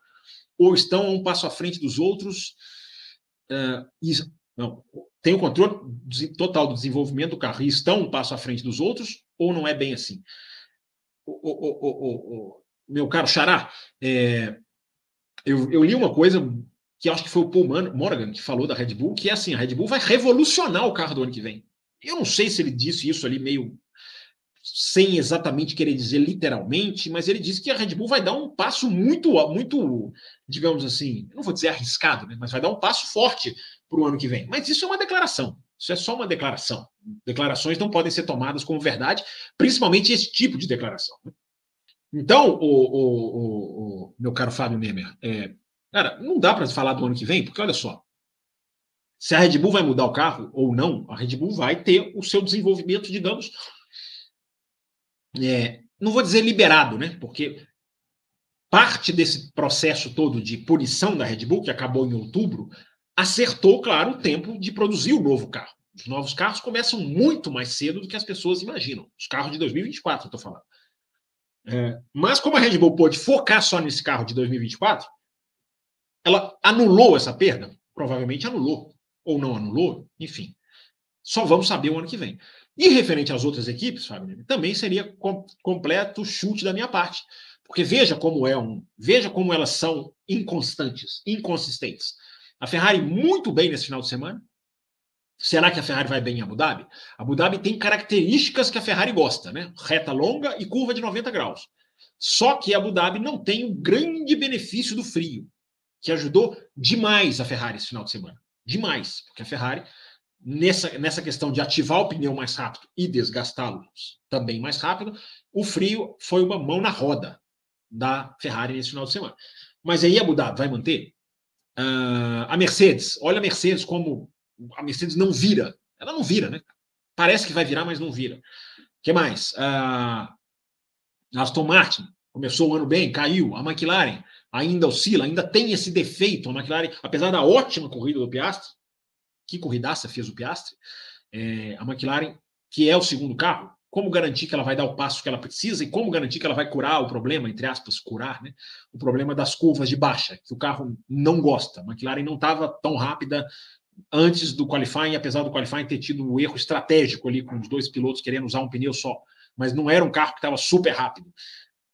Ou estão um passo à frente dos outros? Uh, não, tem o controle total do desenvolvimento do carro e estão um passo à frente dos outros? Ou não é bem assim? O, o, o, meu caro Xará, é, eu, eu li uma coisa que acho que foi o Paul Morgan que falou da Red Bull, que é assim, a Red Bull vai revolucionar o carro do ano que vem. Eu não sei se ele disse isso ali meio sem exatamente querer dizer literalmente, mas ele disse que a Red Bull vai dar um passo muito, muito, digamos assim, não vou dizer arriscado, né, mas vai dar um passo forte para o ano que vem. Mas isso é uma declaração. Isso é só uma declaração. Declarações não podem ser tomadas como verdade, principalmente esse tipo de declaração. Então, o, o, o meu caro Fábio Nemer, é, Cara, não dá para falar do ano que vem, porque olha só. Se a Red Bull vai mudar o carro ou não, a Red Bull vai ter o seu desenvolvimento, digamos, é, não vou dizer liberado, né? Porque parte desse processo todo de punição da Red Bull, que acabou em outubro, acertou, claro, o tempo de produzir o novo carro. Os novos carros começam muito mais cedo do que as pessoas imaginam. Os carros de 2024, eu estou falando. É, mas como a Red Bull pôde focar só nesse carro de 2024, ela anulou essa perda? Provavelmente anulou. Ou não anulou? Enfim. Só vamos saber o ano que vem. E referente às outras equipes, Fábio, também seria com, completo chute da minha parte. Porque veja como é um. Veja como elas são inconstantes, inconsistentes. A Ferrari muito bem nesse final de semana. Será que a Ferrari vai bem em Abu Dhabi? Abu Dhabi tem características que a Ferrari gosta, né? Reta longa e curva de 90 graus. Só que Abu Dhabi não tem o grande benefício do frio que ajudou demais a Ferrari esse final de semana. Demais, porque a Ferrari, nessa, nessa questão de ativar o pneu mais rápido e desgastá-lo também mais rápido, o frio foi uma mão na roda da Ferrari nesse final de semana. Mas aí Abu Dhabi vai manter? Uh, a Mercedes, olha a Mercedes como a Mercedes não vira. Ela não vira, né? Parece que vai virar, mas não vira. O que mais? Uh, Aston Martin começou o ano bem, caiu. A McLaren ainda oscila, ainda tem esse defeito. A McLaren, apesar da ótima corrida do Piastri, que corridaça fez o Piastri, é, a McLaren, que é o segundo carro, como garantir que ela vai dar o passo que ela precisa e como garantir que ela vai curar o problema, entre aspas, curar, né? O problema das curvas de baixa, que o carro não gosta. A McLaren não estava tão rápida antes do qualifying, apesar do qualifying ter tido um erro estratégico ali com os dois pilotos querendo usar um pneu só, mas não era um carro que estava super rápido.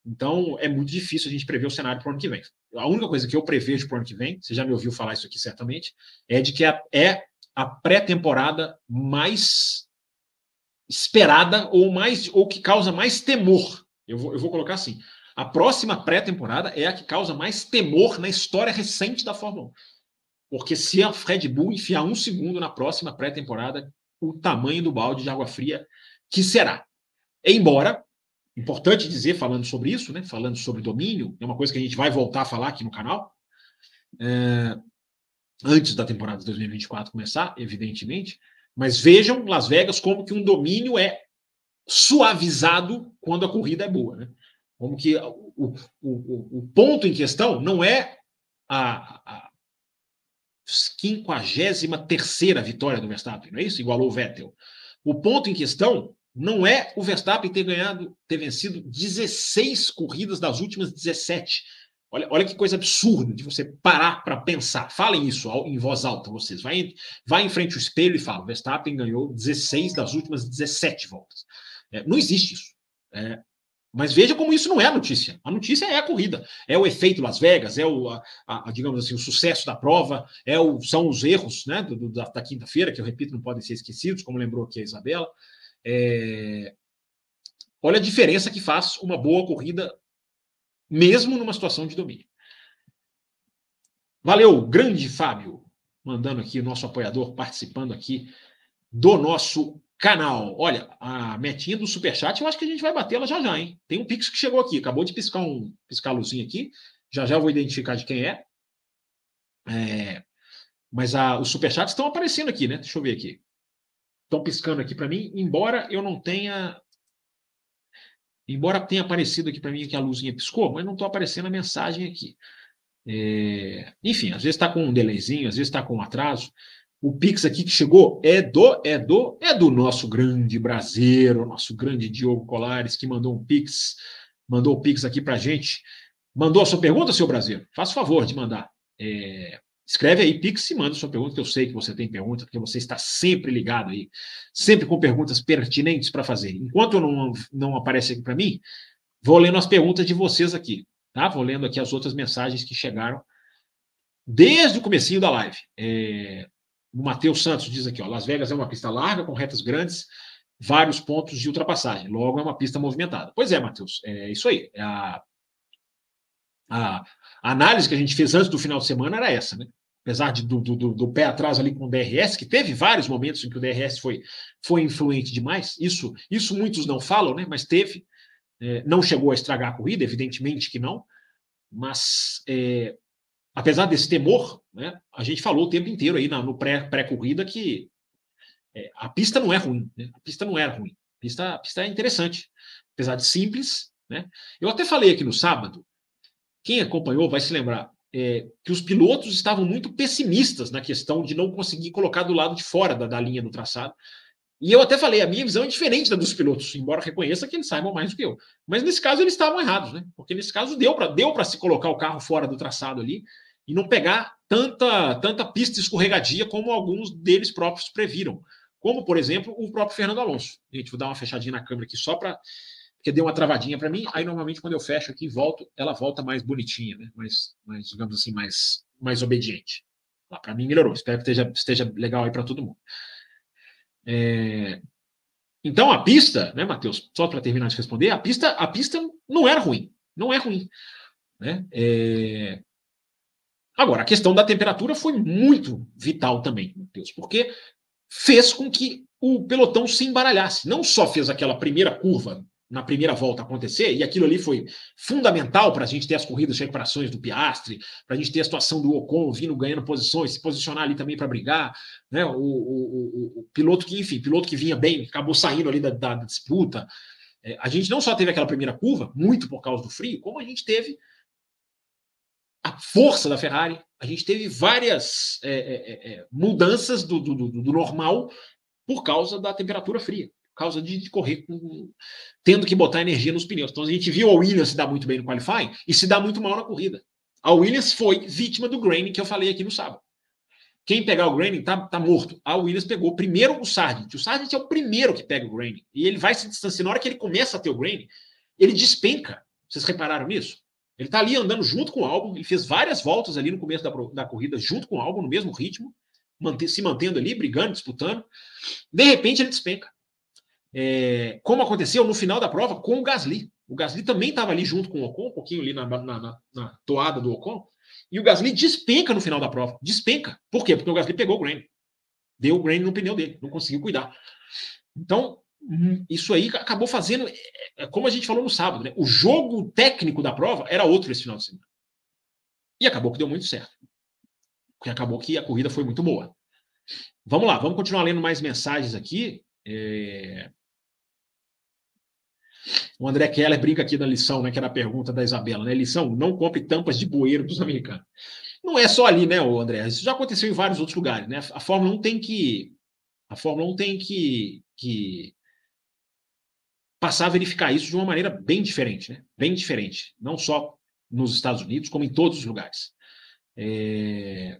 Então, é muito difícil a gente prever o cenário para o ano que vem. A única coisa que eu prevejo para o ano que vem, você já me ouviu falar isso aqui certamente, é de que é a pré-temporada mais esperada ou mais ou que causa mais temor. Eu vou, eu vou colocar assim. A próxima pré-temporada é a que causa mais temor na história recente da Fórmula 1. Porque se a Red Bull enfiar um segundo na próxima pré-temporada, o tamanho do balde de água fria que será. Embora, importante dizer, falando sobre isso, né, falando sobre domínio, é uma coisa que a gente vai voltar a falar aqui no canal, é, antes da temporada de 2024 começar, evidentemente, mas vejam Las Vegas como que um domínio é suavizado quando a corrida é boa. Né? Como que o, o, o, o ponto em questão não é a, a 53 vitória do Verstappen, não é isso? Igualou o Vettel. O ponto em questão não é o Verstappen ter ganhado, ter vencido 16 corridas das últimas 17. Olha, olha que coisa absurda de você parar para pensar. Falem isso em voz alta, vocês. Vai, vai em frente ao espelho e fala: Verstappen ganhou 16 das últimas 17 voltas. É, não existe isso. É, mas veja como isso não é a notícia. A notícia é a corrida, é o efeito Las Vegas, é o, a, a, digamos assim, o sucesso da prova, é o, são os erros né, do, da, da quinta-feira, que eu repito, não podem ser esquecidos, como lembrou aqui a Isabela. É... Olha a diferença que faz uma boa corrida, mesmo numa situação de domínio. Valeu, grande Fábio, mandando aqui o nosso apoiador, participando aqui do nosso canal. Olha, a metinha do Superchat, eu acho que a gente vai bater ela já já, hein? Tem um Pix que chegou aqui, acabou de piscar um piscar luzinha aqui. Já já eu vou identificar de quem é. é mas a, os Superchats estão aparecendo aqui, né? Deixa eu ver aqui. Estão piscando aqui para mim, embora eu não tenha. Embora tenha aparecido aqui para mim que a luzinha piscou, mas não estou aparecendo a mensagem aqui. É, enfim, às vezes está com um delayzinho, às vezes está com um atraso. O Pix aqui que chegou é do, é do, é do nosso grande brasileiro, nosso grande Diogo Colares, que mandou um Pix, mandou o Pix aqui para gente. Mandou a sua pergunta, seu brasileiro? Faça favor de mandar. É, escreve aí Pix e manda a sua pergunta, que eu sei que você tem pergunta, porque você está sempre ligado aí, sempre com perguntas pertinentes para fazer. Enquanto não, não aparece aqui para mim, vou lendo as perguntas de vocês aqui, tá? Vou lendo aqui as outras mensagens que chegaram desde o comecinho da live. É, o Matheus Santos diz aqui, ó, Las Vegas é uma pista larga, com retas grandes, vários pontos de ultrapassagem. Logo, é uma pista movimentada. Pois é, Matheus, é isso aí. É a, a, análise que a gente fez antes do final de semana era essa, né? Apesar de, do, do, do, pé atrás ali com o DRS, que teve vários momentos em que o DRS foi, foi influente demais, isso, isso muitos não falam, né? Mas teve. É, não chegou a estragar a corrida, evidentemente que não, mas é, apesar desse temor, né, a gente falou o tempo inteiro aí na, no pré-corrida pré que é, a pista não é ruim, né? a pista não era ruim, a pista, a pista é interessante, apesar de simples. Né? Eu até falei aqui no sábado, quem acompanhou vai se lembrar é, que os pilotos estavam muito pessimistas na questão de não conseguir colocar do lado de fora da, da linha do traçado. E eu até falei, a minha visão é diferente da dos pilotos, embora reconheça que eles saibam mais do que eu. Mas nesse caso eles estavam errados, né? Porque nesse caso deu para deu se colocar o carro fora do traçado ali e não pegar tanta, tanta pista escorregadia como alguns deles próprios previram. Como, por exemplo, o próprio Fernando Alonso. Gente, vou dar uma fechadinha na câmera aqui só para. Porque deu uma travadinha para mim. Aí, normalmente, quando eu fecho aqui e volto, ela volta mais bonitinha, né? mais, mais digamos assim, mais, mais obediente. Lá, para mim, melhorou. Espero que esteja, esteja legal aí para todo mundo. É... Então a pista, né, Matheus? Só para terminar de responder, a pista, a pista não era ruim, não é ruim, né? É... Agora a questão da temperatura foi muito vital também, Matheus, porque fez com que o pelotão se embaralhasse. Não só fez aquela primeira curva na primeira volta acontecer, e aquilo ali foi fundamental para a gente ter as corridas de recuperações do Piastre, para a gente ter a situação do Ocon vindo ganhando posições, se posicionar ali também para brigar, né? O, o, o, o, piloto que, enfim, piloto que vinha bem, acabou saindo ali da, da disputa. É, a gente não só teve aquela primeira curva, muito por causa do frio, como a gente teve a força da Ferrari, a gente teve várias é, é, é mudanças do, do, do, do normal por causa da temperatura fria causa de, correr com, tendo que botar energia nos pneus. Então a gente viu a Williams se dar muito bem no qualifying e se dar muito mal na corrida. A Williams foi vítima do graining que eu falei aqui no sábado. Quem pegar o graining tá, tá morto. A Williams pegou primeiro o Sargent. O Sargent é o primeiro que pega o graining. E ele vai se distanciar. Na hora que ele começa a ter o graining, ele despenca. Vocês repararam nisso? Ele tá ali andando junto com o álbum. Ele fez várias voltas ali no começo da, da corrida, junto com o álbum, no mesmo ritmo, se mantendo ali, brigando, disputando. De repente, ele despenca é, como aconteceu no final da prova com o Gasly. O Gasly também estava ali junto com o Ocon, um pouquinho ali na, na, na, na, toada do Ocon, e o Gasly despenca no final da prova. Despenca. Por quê? Porque o Gasly pegou o grain. Deu o grain no pneu dele, não conseguiu cuidar. Então, uhum. isso aí acabou fazendo, é, é, como a gente falou no sábado, né? o jogo técnico da prova era outro esse final de semana. E acabou que deu muito certo. Porque acabou que a corrida foi muito boa. Vamos lá, vamos continuar lendo mais mensagens aqui. É... O André Keller brinca aqui da lição, né? Que era a pergunta da Isabela, né? Lição: não compre tampas de bueiro dos americanos. Não é só ali, né, André? Isso já aconteceu em vários outros lugares, né? A Fórmula 1 tem que. A Fórmula 1 tem que, que passar a verificar isso de uma maneira bem diferente, né? Bem diferente. Não só nos Estados Unidos, como em todos os lugares. É...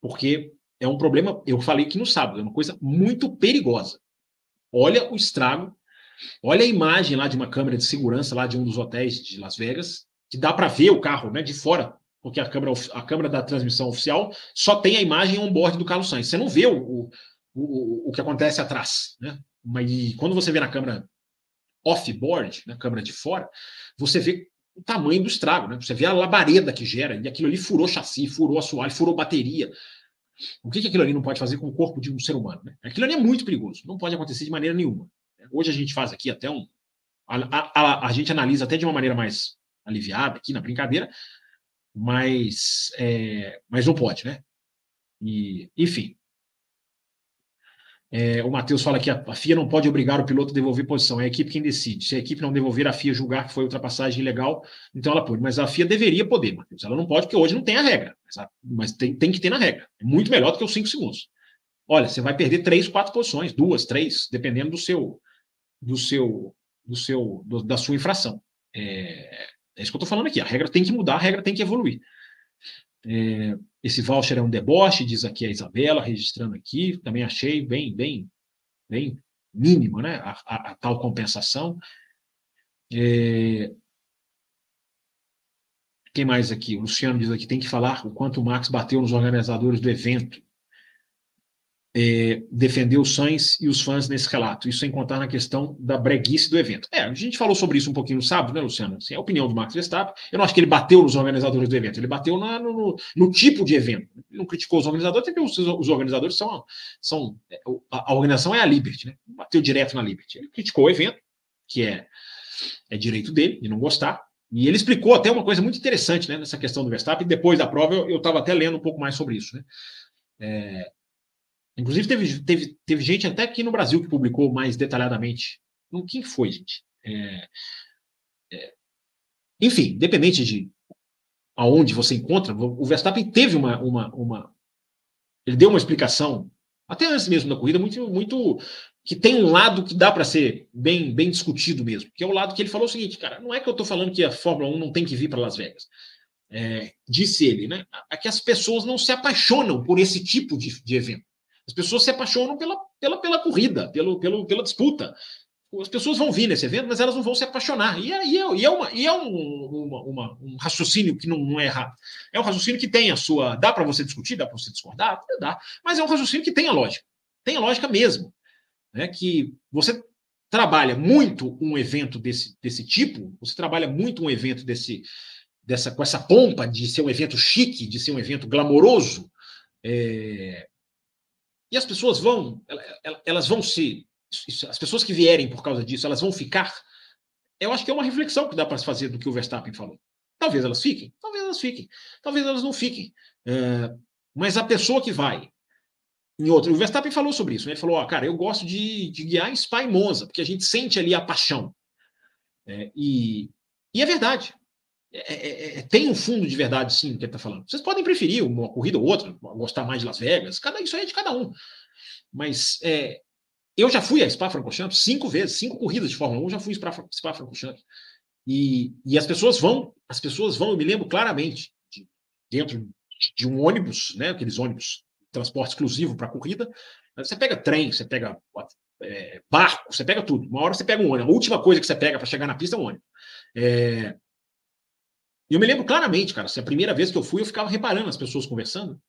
Porque é um problema, eu falei que no sábado, é uma coisa muito perigosa. Olha o estrago, olha a imagem lá de uma câmera de segurança lá de um dos hotéis de Las Vegas, que dá para ver o carro né, de fora, porque a câmera, a câmera da transmissão oficial só tem a imagem on-board do Carlos Sainz. Você não vê o, o, o, que acontece atrás. Né? Mas quando você vê na câmera off-board, na câmera de fora, você vê o tamanho do estrago. Né? Você vê a labareda que gera, e aquilo ali furou chassi, furou assoalho, furou bateria. O que, que aquilo ali não pode fazer com o corpo de um ser humano? Né? Aquilo ali é muito perigoso, não pode acontecer de maneira nenhuma. Hoje a gente faz aqui até um. A, a, a, gente analisa até de uma maneira mais aliviada aqui na brincadeira, mas, é, mas não pode, né? E, enfim, é, o Matheus fala que a, a, FIA não pode obrigar o piloto a devolver posição, é a equipe quem decide. Se a equipe não devolver, a FIA julgar que foi ultrapassagem ilegal, então ela pode. Mas a FIA deveria poder, Matheus. Ela não pode, porque hoje não tem a regra. Mas, mas tem, tem, que ter na regra. É muito melhor do que os 5 segundos. Olha, você vai perder três, quatro posições, duas, três, dependendo do seu, do seu, do seu, do, da sua infração. É, é isso que eu estou falando aqui. A regra tem que mudar, a regra tem que evoluir. É, esse voucher é um deboche, diz aqui a Isabela, registrando aqui. Também achei bem, bem, bem mínimo, né? A, a, a tal compensação. É... Quem mais aqui? O Luciano diz aqui: tem que falar o quanto o Max bateu nos organizadores do evento é, defender o Sainz e os fãs nesse relato, isso sem contar na questão da breguice do evento. É, a gente falou sobre isso um pouquinho no sábado, né, Luciano? Assim, é a opinião do Max Verstappen. Eu não acho que ele bateu nos organizadores do evento, ele bateu na, no, no, tipo de evento. Ele não criticou os organizadores, porque os, os organizadores são. são a, a, organização é a Liberty, né? Bateu direto na Liberty. Ele criticou o evento, que é, é direito dele, de não gostar. E ele explicou até uma coisa muito interessante né, nessa questão do Verstappen. Depois da prova, eu estava até lendo um pouco mais sobre isso. Né? É, Inclusive, teve, teve, teve gente até aqui no Brasil que publicou mais detalhadamente. Então, quem foi, gente? É, é, enfim, independente de aonde você encontra, o Verstappen teve uma, uma, uma. Ele deu uma explicação, até antes mesmo da corrida, muito, muito que tem um lado que dá para ser bem, bem discutido mesmo, que é o lado que ele falou o seguinte, cara, não é que eu estou falando que a Fórmula 1 não tem que vir para Las Vegas. É, disse ele, né? É que as pessoas não se apaixonam por esse tipo de, de evento. As pessoas se apaixonam pela, pela, pela corrida, pelo, pelo, pela disputa. As pessoas vão vir nesse evento, mas elas não vão se apaixonar. E é, e é, é, uma, e é um, uma, uma, um raciocínio que não, não, é errado. É um raciocínio que tem a sua. Dá para você discutir, dá para você discordar? Dá. Mas é um raciocínio que tem a lógica. Tem a lógica mesmo. Né? Que você trabalha muito um evento desse, desse tipo, você trabalha muito um evento desse, dessa, com essa pompa de ser um evento chique, de ser um evento glamouroso, é, e as pessoas vão, elas vão se. As pessoas que vierem por causa disso, elas vão ficar. Eu acho que é uma reflexão que dá para se fazer do que o Verstappen falou. Talvez elas fiquem, talvez elas fiquem, talvez elas não fiquem. Mas a pessoa que vai em outro. O Verstappen falou sobre isso. Né? Ele falou: ó, cara, eu gosto de, de guiar em Spa e Monza, porque a gente sente ali a paixão. É, e, e é verdade. É, é, é, tem um fundo de verdade, sim, que ele está falando. Vocês podem preferir uma corrida ou outra, gostar mais de Las Vegas, cada, isso aí é de cada um. Mas é, eu já fui a Spa-Francorchamps cinco vezes, cinco corridas de Fórmula 1, já fui a Spa-Francorchamps. E, e as pessoas vão, as pessoas vão, eu me lembro claramente, de, dentro de, de um ônibus, né, aqueles ônibus, transporte exclusivo para corrida, você pega trem, você pega é, barco, você pega tudo. Uma hora você pega um ônibus. A última coisa que você pega para chegar na pista é um ônibus. É, e eu me lembro claramente, cara, se a primeira vez que eu fui, eu ficava reparando as pessoas conversando,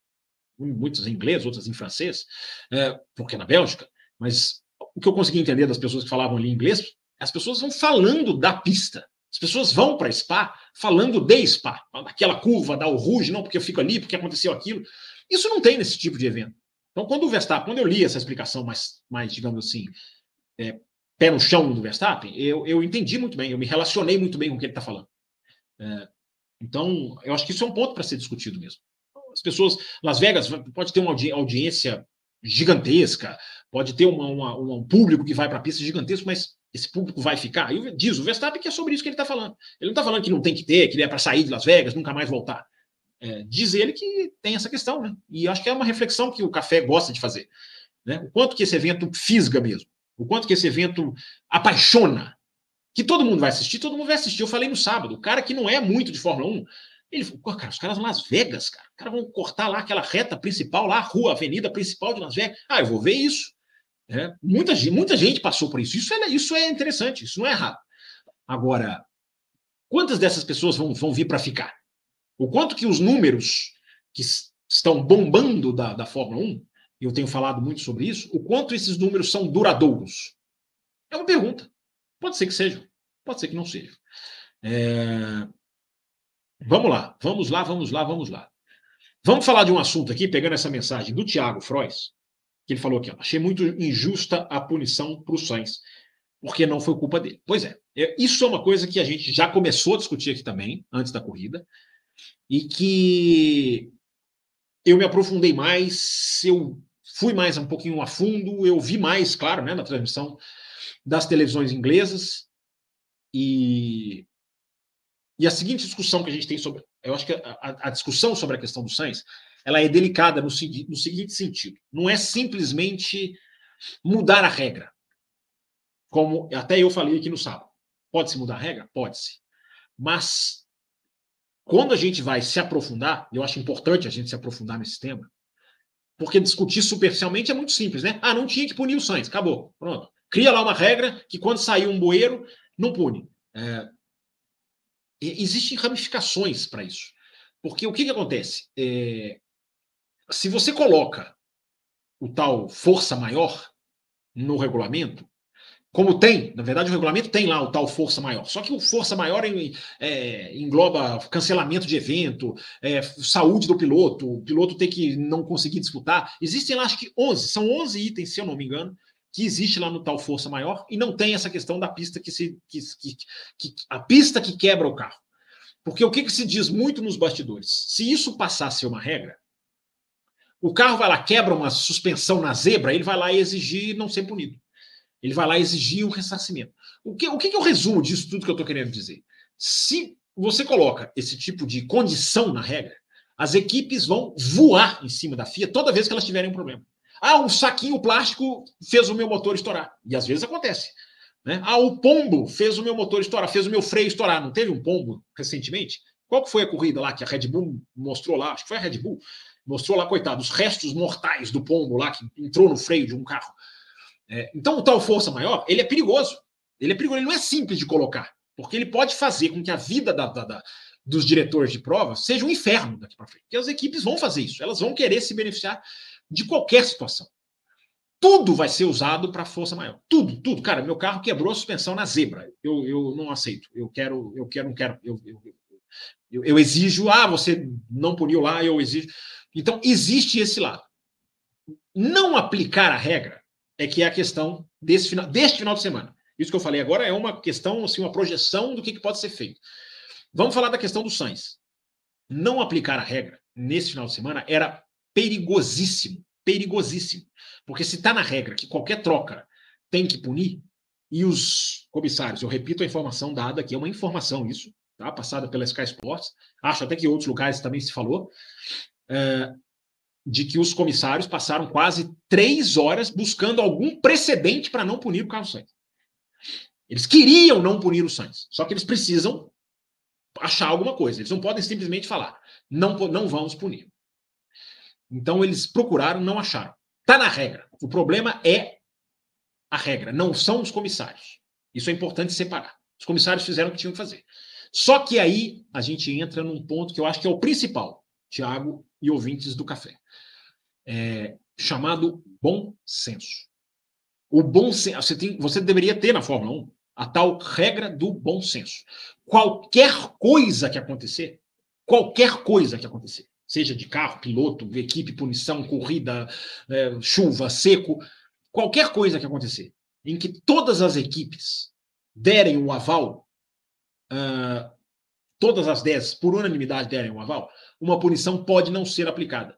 muitas em inglês, outras em francês, é, porque é na Bélgica, mas o que eu consegui entender das pessoas que falavam ali inglês, as pessoas vão falando da pista. As pessoas vão para Spa falando de Spa, aquela curva, da o Rouge, não, porque eu fico ali, porque aconteceu aquilo. Isso não tem nesse tipo de evento. Então, quando o Verstappen, quando eu li essa explicação mais, mais digamos assim, é, pé no chão do Verstappen, eu, eu entendi muito bem, eu me relacionei muito bem com o que ele está falando. É, então, eu acho que isso é um ponto para ser discutido mesmo. As pessoas, Las Vegas pode ter uma audi audiência gigantesca, pode ter uma, uma, um público que vai para a pista gigantesco, mas esse público vai ficar. E diz o Verstappen que é sobre isso que ele está falando. Ele não está falando que não tem que ter, que ele é para sair de Las Vegas, nunca mais voltar. É, diz ele que tem essa questão, né? E acho que é uma reflexão que o café gosta de fazer. Né? O quanto que esse evento fisga mesmo, o quanto que esse evento apaixona, que todo mundo vai assistir, todo mundo vai assistir. Eu falei no sábado, o cara que não é muito de Fórmula 1, ele falou, cara, os caras Las Vegas, cara. Os caras vão cortar lá aquela reta principal, lá, a rua, a avenida principal de Las Vegas. Ah, eu vou ver isso. É, muita, muita gente passou por isso. Isso é, isso é interessante, isso não é errado. Agora, quantas dessas pessoas vão, vão vir para ficar? O quanto que os números que estão bombando da, da Fórmula 1, e eu tenho falado muito sobre isso, o quanto esses números são duradouros? É uma pergunta. Pode ser que seja, pode ser que não seja. É... Vamos lá, vamos lá, vamos lá, vamos lá. Vamos falar de um assunto aqui, pegando essa mensagem do Tiago Frois, que ele falou aqui, ó, achei muito injusta a punição para o Sainz, porque não foi culpa dele. Pois é, é, isso é uma coisa que a gente já começou a discutir aqui também, antes da corrida, e que eu me aprofundei mais, eu fui mais um pouquinho a fundo, eu vi mais, claro, né, na transmissão das televisões inglesas, e, e a seguinte discussão que a gente tem sobre, eu acho que a, a discussão sobre a questão do Sainz, ela é delicada no, no seguinte sentido: não é simplesmente mudar a regra, como até eu falei aqui no sábado. Pode-se mudar a regra? Pode-se. Mas quando a gente vai se aprofundar, eu acho importante a gente se aprofundar nesse tema, porque discutir superficialmente é muito simples, né? Ah, não tinha que punir o Sainz, acabou, pronto. Cria lá uma regra que quando sair um bueiro, não pune. É... Existem ramificações para isso. Porque o que, que acontece? É se você coloca o tal força maior no regulamento, como tem, na verdade, o regulamento tem lá o tal força maior. Só que o força maior é, engloba cancelamento de evento, é, saúde do piloto, o piloto tem que não conseguir disputar. Existem lá, acho que 11, são 11 itens, se eu não me engano, que existe lá no tal força maior e não tem essa questão da pista que se. Que, que, que a pista que quebra o carro. Porque o que, que se diz muito nos bastidores? Se isso passasse uma regra, o carro vai lá, quebra uma suspensão na zebra, ele vai lá exigir não ser punido. Ele vai lá exigir um ressarcimento. O que, o que é o resumo disso tudo que eu estou querendo dizer? Se você coloca esse tipo de condição na regra, as equipes vão voar em cima da FIA toda vez que elas tiverem um problema. Ah, um saquinho plástico fez o meu motor estourar. E às vezes acontece. Né? Ah, o pombo fez o meu motor estourar, fez o meu freio estourar. Não teve um pombo recentemente? Qual que foi a corrida lá que a Red Bull mostrou lá? Acho que foi a Red Bull. Mostrou lá, coitado, os restos mortais do pombo lá que entrou no freio de um carro. É, então, o tal força maior, ele é perigoso. Ele é perigoso, ele não é simples de colocar, porque ele pode fazer com que a vida da, da, da, dos diretores de prova seja um inferno daqui para frente. Porque as equipes vão fazer isso, elas vão querer se beneficiar de qualquer situação. Tudo vai ser usado para força maior. Tudo, tudo. Cara, meu carro quebrou a suspensão na zebra. Eu, eu não aceito. Eu quero, eu quero, não quero. Eu, eu, eu, eu exijo, ah, você não puniu lá, eu exijo. Então, existe esse lado. Não aplicar a regra é que é a questão desse final, deste final de semana. Isso que eu falei agora é uma questão, assim, uma projeção do que, que pode ser feito. Vamos falar da questão do Sainz. Não aplicar a regra nesse final de semana era perigosíssimo. Perigosíssimo. Porque se está na regra que qualquer troca tem que punir, e os comissários, eu repito a informação dada aqui, é uma informação isso, tá? passada pela Sky Sports, acho até que em outros lugares também se falou, é, de que os comissários passaram quase três horas buscando algum precedente para não punir o Carlos Sainz. Eles queriam não punir o Sainz, só que eles precisam achar alguma coisa. Eles não podem simplesmente falar, não, não vamos punir. Então eles procuraram, não acharam. Está na regra. O problema é a regra, não são os comissários. Isso é importante separar. Os comissários fizeram o que tinham que fazer. Só que aí a gente entra num ponto que eu acho que é o principal. Tiago e ouvintes do café, é, chamado bom senso. O bom senso, você, tem, você deveria ter na Fórmula 1 a tal regra do bom senso. Qualquer coisa que acontecer, qualquer coisa que acontecer, seja de carro, piloto, equipe, punição, corrida, é, chuva, seco, qualquer coisa que acontecer, em que todas as equipes derem o aval, uh, todas as 10, por unanimidade, derem o aval, uma punição pode não ser aplicada.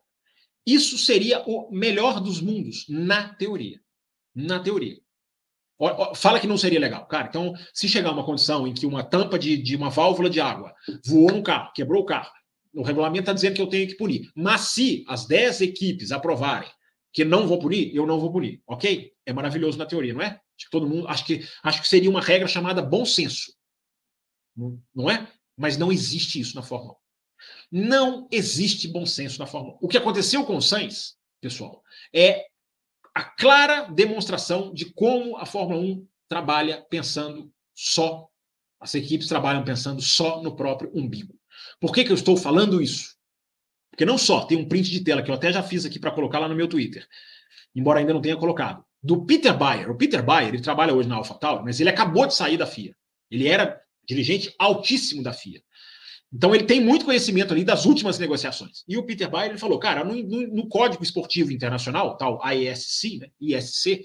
Isso seria o melhor dos mundos, na teoria. Na teoria. Fala que não seria legal. Cara, então, se chegar uma condição em que uma tampa de, de uma válvula de água voou no carro, quebrou o carro, o regulamento está dizendo que eu tenho que punir. Mas se as 10 equipes aprovarem que não vou punir, eu não vou punir. Ok? É maravilhoso na teoria, não é? Acho que todo mundo. Acho que, acho que seria uma regra chamada bom senso. Não é? Mas não existe isso na Fórmula 1. Não existe bom senso na Fórmula 1. O que aconteceu com o Sainz, pessoal, é a clara demonstração de como a Fórmula 1 trabalha pensando só, as equipes trabalham pensando só no próprio umbigo. Por que, que eu estou falando isso? Porque não só tem um print de tela que eu até já fiz aqui para colocar lá no meu Twitter, embora ainda não tenha colocado, do Peter Bayer. O Peter Bayer, ele trabalha hoje na AlphaTauri, mas ele acabou de sair da FIA. Ele era dirigente altíssimo da FIA. Então ele tem muito conhecimento ali das últimas negociações. E o Peter Bayer ele falou, cara, no, no, no Código Esportivo Internacional, tal ISC, né, ISC,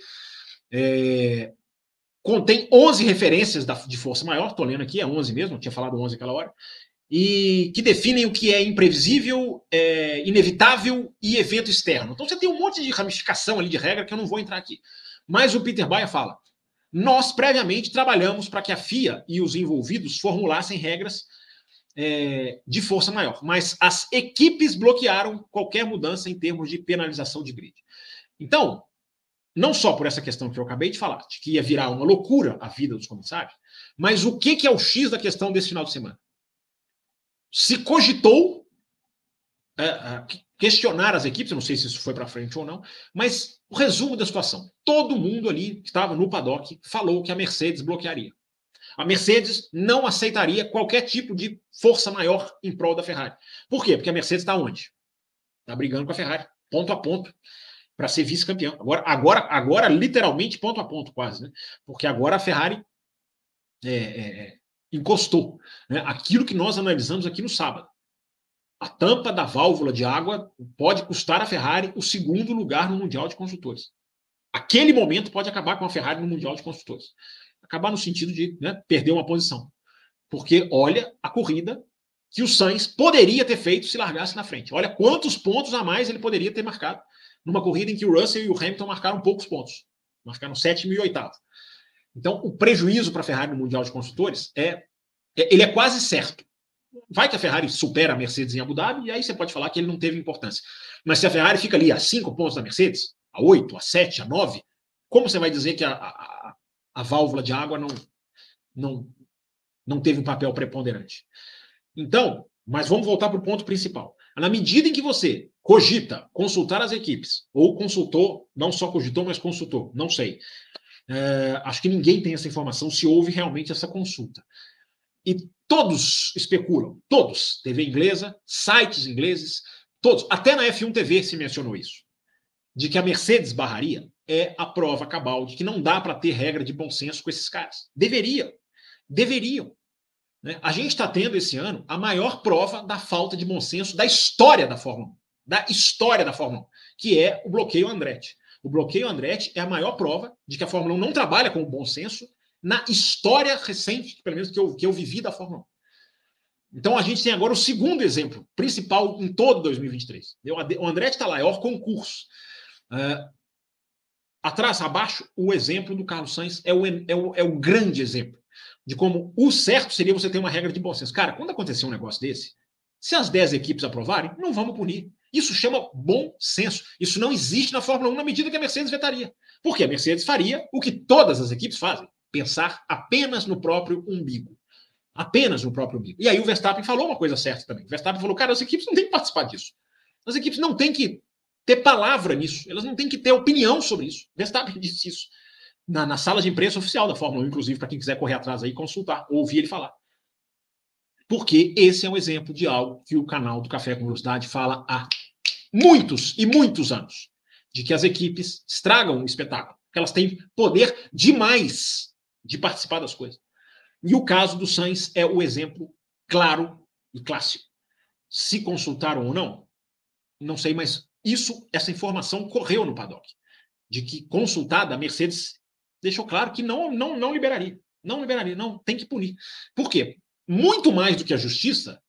é, contém 11 referências da, de força maior, estou lendo aqui, é 11 mesmo, tinha falado 11 aquela hora, e que definem o que é imprevisível, é, inevitável e evento externo. Então você tem um monte de ramificação ali de regra que eu não vou entrar aqui. Mas o Peter Bayer fala, nós previamente trabalhamos para que a FIA e os envolvidos formulassem regras é, de força maior. Mas as equipes bloquearam qualquer mudança em termos de penalização de grid. Então, não só por essa questão que eu acabei de falar, de que ia virar uma loucura a vida dos comissários, mas o que, que é o X da questão desse final de semana? Se cogitou é, questionar as equipes, eu não sei se isso foi para frente ou não, mas o resumo da situação: todo mundo ali que estava no paddock falou que a Mercedes bloquearia. A Mercedes não aceitaria qualquer tipo de força maior em prol da Ferrari. Por quê? Porque a Mercedes está onde? Está brigando com a Ferrari, ponto a ponto, para ser vice-campeão. Agora, agora, agora, literalmente, ponto a ponto, quase, né? Porque agora a Ferrari é, é, é, encostou. Né? Aquilo que nós analisamos aqui no sábado. A tampa da válvula de água pode custar à Ferrari o segundo lugar no Mundial de Construtores. Aquele momento pode acabar com a Ferrari no Mundial de Construtores acabar no sentido de né, perder uma posição. Porque olha a corrida que o Sainz poderia ter feito se largasse na frente. Olha quantos pontos a mais ele poderia ter marcado numa corrida em que o Russell e o Hamilton marcaram poucos pontos. Marcaram sétimo e oitavo. Então, o prejuízo para a Ferrari no Mundial de Construtores é, é, ele é quase certo. Vai que a Ferrari supera a Mercedes em Abu Dhabi, e aí você pode falar que ele não teve importância. Mas se a Ferrari fica ali a cinco pontos da Mercedes, a oito, a sete, a nove, como você vai dizer que a, a, a válvula de água não, não, não teve um papel preponderante. Então, mas vamos voltar para o ponto principal. Na medida em que você cogita consultar as equipes, ou consultou, não só cogitou, mas consultou, não sei. É, acho que ninguém tem essa informação se houve realmente essa consulta. E todos especulam, todos, TV inglesa, sites ingleses, todos, até na F1 TV se mencionou isso, de que a Mercedes barraria é a prova cabal de que não dá para ter regra de bom senso com esses caras. Deveria. Deveriam. Né? A gente está tendo esse ano a maior prova da falta de bom senso da história da Fórmula 1. Da história da Fórmula 1, que é o bloqueio Andretti. O bloqueio Andretti é a maior prova de que a Fórmula 1 não trabalha com o bom senso na história recente, pelo menos que eu, que eu vivi da Fórmula 1. Então a gente tem agora o segundo exemplo principal em todo 2023. O Andretti está lá, é o concurso. Uh, Atrás, abaixo, o exemplo do Carlos Sainz é o, é o, é o grande exemplo de como o certo seria você ter uma regra de bom senso. Cara, quando acontecer um negócio desse, se as 10 equipes aprovarem, não vamos punir. Isso chama bom senso. Isso não existe na Fórmula 1 na medida que a Mercedes vetaria. Porque a Mercedes faria o que todas as equipes fazem: pensar apenas no próprio umbigo. Apenas no próprio umbigo. E aí o Verstappen falou uma coisa certa também. O Verstappen falou: cara, as equipes não têm que participar disso. As equipes não têm que ter palavra nisso, elas não têm que ter opinião sobre isso. Verstappen [LAUGHS] disse isso na, na sala de imprensa oficial da Fórmula 1, inclusive, para quem quiser correr atrás aí consultar, ouvir ele falar. Porque esse é um exemplo de algo que o canal do Café com Velocidade fala há muitos e muitos anos. De que as equipes estragam o espetáculo, que elas têm poder demais de participar das coisas. E o caso do Sainz é o exemplo claro e clássico. Se consultaram ou não, não sei, mas isso, essa informação correu no paddock, de que consultada, a Mercedes deixou claro que não, não, não liberaria. Não liberaria, não, tem que punir. Por quê? Muito mais do que a justiça,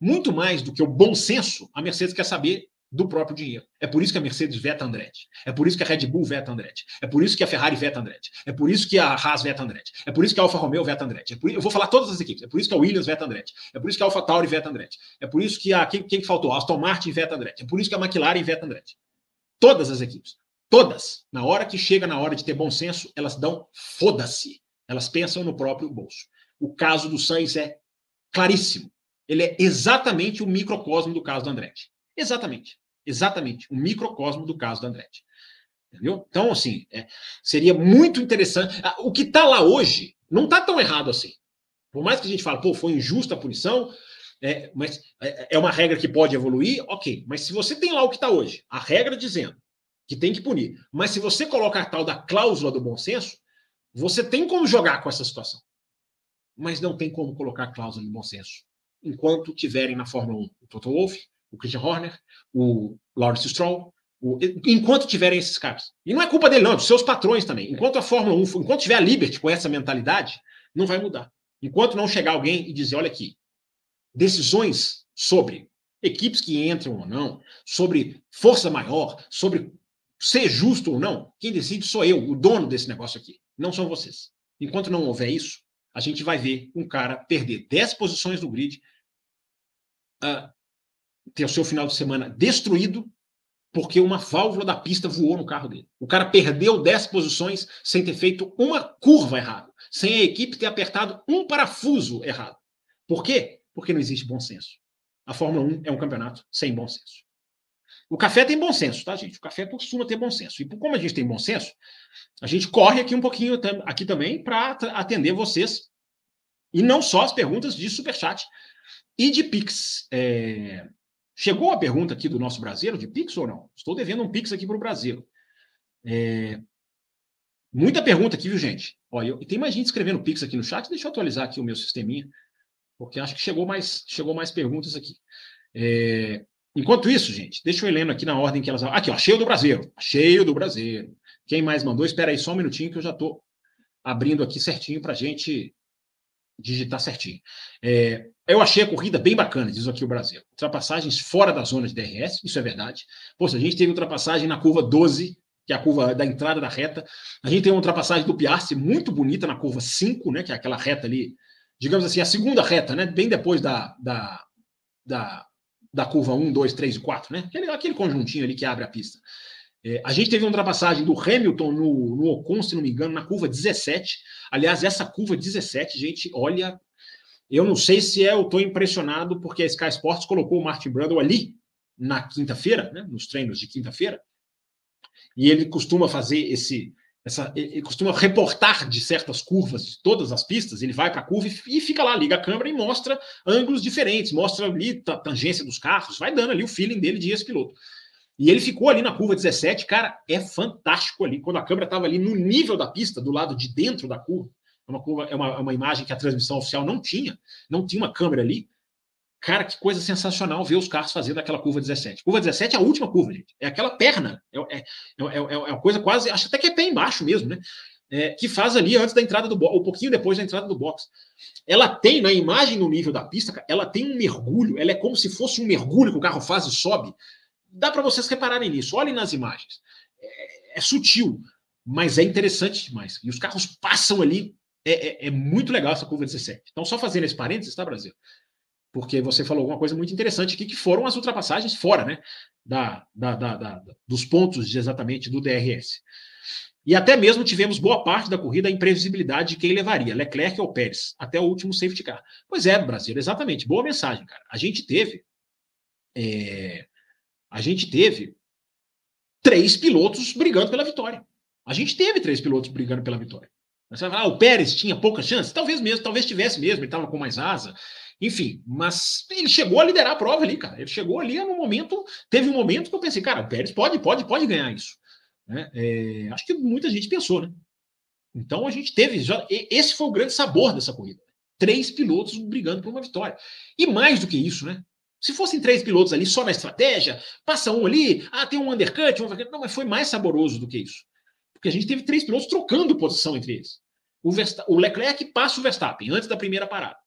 muito mais do que o bom senso, a Mercedes quer saber do próprio dinheiro. É por isso que a Mercedes veta Andretti. É por isso que a Red Bull veta Andretti. É por isso que a Ferrari veta Andretti. É por isso que a Haas veta Andretti. É por isso que a Alfa Romeo veta Andretti. É por... Eu vou falar todas as equipes. É por isso que a Williams veta Andretti. É por isso que a Alfa Tauri veta Andretti. É por isso que a quem, quem faltou? A Aston Martin veta Andretti. É por isso que a McLaren veta Andretti. Todas as equipes. Todas. Na hora que chega na hora de ter bom senso, elas dão foda-se. Elas pensam no próprio bolso. O caso do Sainz é claríssimo. Ele é exatamente o microcosmo do caso do Andretti. Exatamente. Exatamente. O microcosmo do caso do Andretti. Entendeu? Então, assim, é, seria muito interessante. Ah, o que está lá hoje não está tão errado assim. Por mais que a gente fale, pô, foi injusta a punição, é, mas é, é uma regra que pode evoluir, ok. Mas se você tem lá o que está hoje, a regra dizendo que tem que punir, mas se você coloca a tal da cláusula do bom senso, você tem como jogar com essa situação. Mas não tem como colocar a cláusula do bom senso. Enquanto tiverem na Fórmula 1 o Toto Wolff, o Christian Horner, o Lawrence Stroll, o, enquanto tiverem esses caras. E não é culpa dele, não, é dos seus patrões também. Enquanto a Fórmula 1, enquanto tiver a Liberty com essa mentalidade, não vai mudar. Enquanto não chegar alguém e dizer, olha aqui, decisões sobre equipes que entram ou não, sobre força maior, sobre ser justo ou não, quem decide sou eu, o dono desse negócio aqui, não são vocês. Enquanto não houver isso, a gente vai ver um cara perder 10 posições no grid, uh, ter o seu final de semana destruído porque uma válvula da pista voou no carro dele. O cara perdeu 10 posições sem ter feito uma curva errada, sem a equipe ter apertado um parafuso errado. Por quê? Porque não existe bom senso. A Fórmula 1 é um campeonato sem bom senso. O café tem bom senso, tá, gente? O café costuma ter bom senso. E como a gente tem bom senso, a gente corre aqui um pouquinho aqui também para atender vocês. E não só as perguntas de Superchat e de Pix. É... Chegou a pergunta aqui do nosso brasileiro de Pix ou não? Estou devendo um Pix aqui para o Brasil. É... Muita pergunta aqui, viu, gente? Olha, eu... tem mais gente escrevendo Pix aqui no chat. Deixa eu atualizar aqui o meu sisteminha, porque acho que chegou mais, chegou mais perguntas aqui. É... Enquanto isso, gente, deixa eu ir lendo aqui na ordem que elas. Aqui, ó, cheio do Brasileiro. Cheio do Brasileiro. Quem mais mandou? Espera aí só um minutinho que eu já estou abrindo aqui certinho para a gente digitar certinho. É, eu achei a corrida bem bacana, diz aqui o Brasil. Ultrapassagens fora da zona de DRS, isso é verdade. Poxa, a gente teve ultrapassagem na curva 12, que é a curva da entrada da reta. A gente tem uma ultrapassagem do Piastri muito bonita na curva 5, né, que é aquela reta ali, digamos assim, a segunda reta, né, bem depois da, da, da, da curva 1, 2, 3 e 4, né? Aquele, aquele conjuntinho ali que abre a pista. É, a gente teve uma ultrapassagem do Hamilton no, no Ocon, se não me engano, na curva 17. Aliás, essa curva 17, gente, olha, eu não sei se é, eu estou impressionado porque a Sky Sports colocou o Martin Brundle ali na quinta-feira, né, nos treinos de quinta-feira, e ele costuma fazer esse, essa, ele costuma reportar de certas curvas de todas as pistas, ele vai para a curva e, fica lá, liga a câmera e mostra ângulos diferentes, mostra ali a tangência dos carros, vai dando ali o feeling dele de ex-piloto. E ele ficou ali na curva 17, cara, é fantástico ali, quando a câmera estava ali no nível da pista, do lado de dentro da curva, é uma, curva, é uma, é uma imagem que a transmissão oficial não tinha, não tinha uma câmera ali. Cara, que coisa sensacional ver os carros fazendo aquela curva 17. Curva 17 é a última curva, gente. É aquela perna. É, é, é, é, uma coisa quase. Acho até que é pé embaixo mesmo, né? É, que faz ali antes da entrada do box, um pouquinho depois da entrada do box. Ela tem, na imagem no nível da pista, ela tem um mergulho, ela é como se fosse um mergulho que o carro faz e sobe. Dá para vocês repararem nisso, olhem nas imagens. É, é, sutil, mas é interessante demais. E os carros passam ali é, é, é, muito legal essa curva 17. Então, só fazendo esse parênteses, tá, Brasil? Porque você falou alguma coisa muito interessante aqui, que foram as ultrapassagens fora, né? Da, da, da, da dos pontos de, exatamente do DRS. E até mesmo tivemos boa parte da corrida a imprevisibilidade de quem levaria, Leclerc ou Pérez, até o último safety car. Pois é, Brasil, exatamente. Boa mensagem, cara. A gente teve. É, a gente teve três pilotos brigando pela vitória. A gente teve três pilotos brigando pela vitória. Você vai falar, ah, o Pérez tinha pouca chance? Talvez mesmo, talvez tivesse mesmo, ele estava com mais asa. Enfim, mas ele chegou a liderar a prova ali, cara. Ele chegou ali no momento, teve um momento que eu pensei, cara, o Pérez pode, pode, pode ganhar isso. Né? É, acho que muita gente pensou, né? Então a gente teve, já, esse foi o grande sabor dessa corrida. Três pilotos brigando por uma vitória. E mais do que isso, né? Se fossem três pilotos ali só na estratégia, passa um ali, ah, tem um undercut, um... não, mas foi mais saboroso do que isso Porque a gente teve três pilotos trocando posição entre eles. O, o Leclerc passa o Verstappen antes da primeira parada.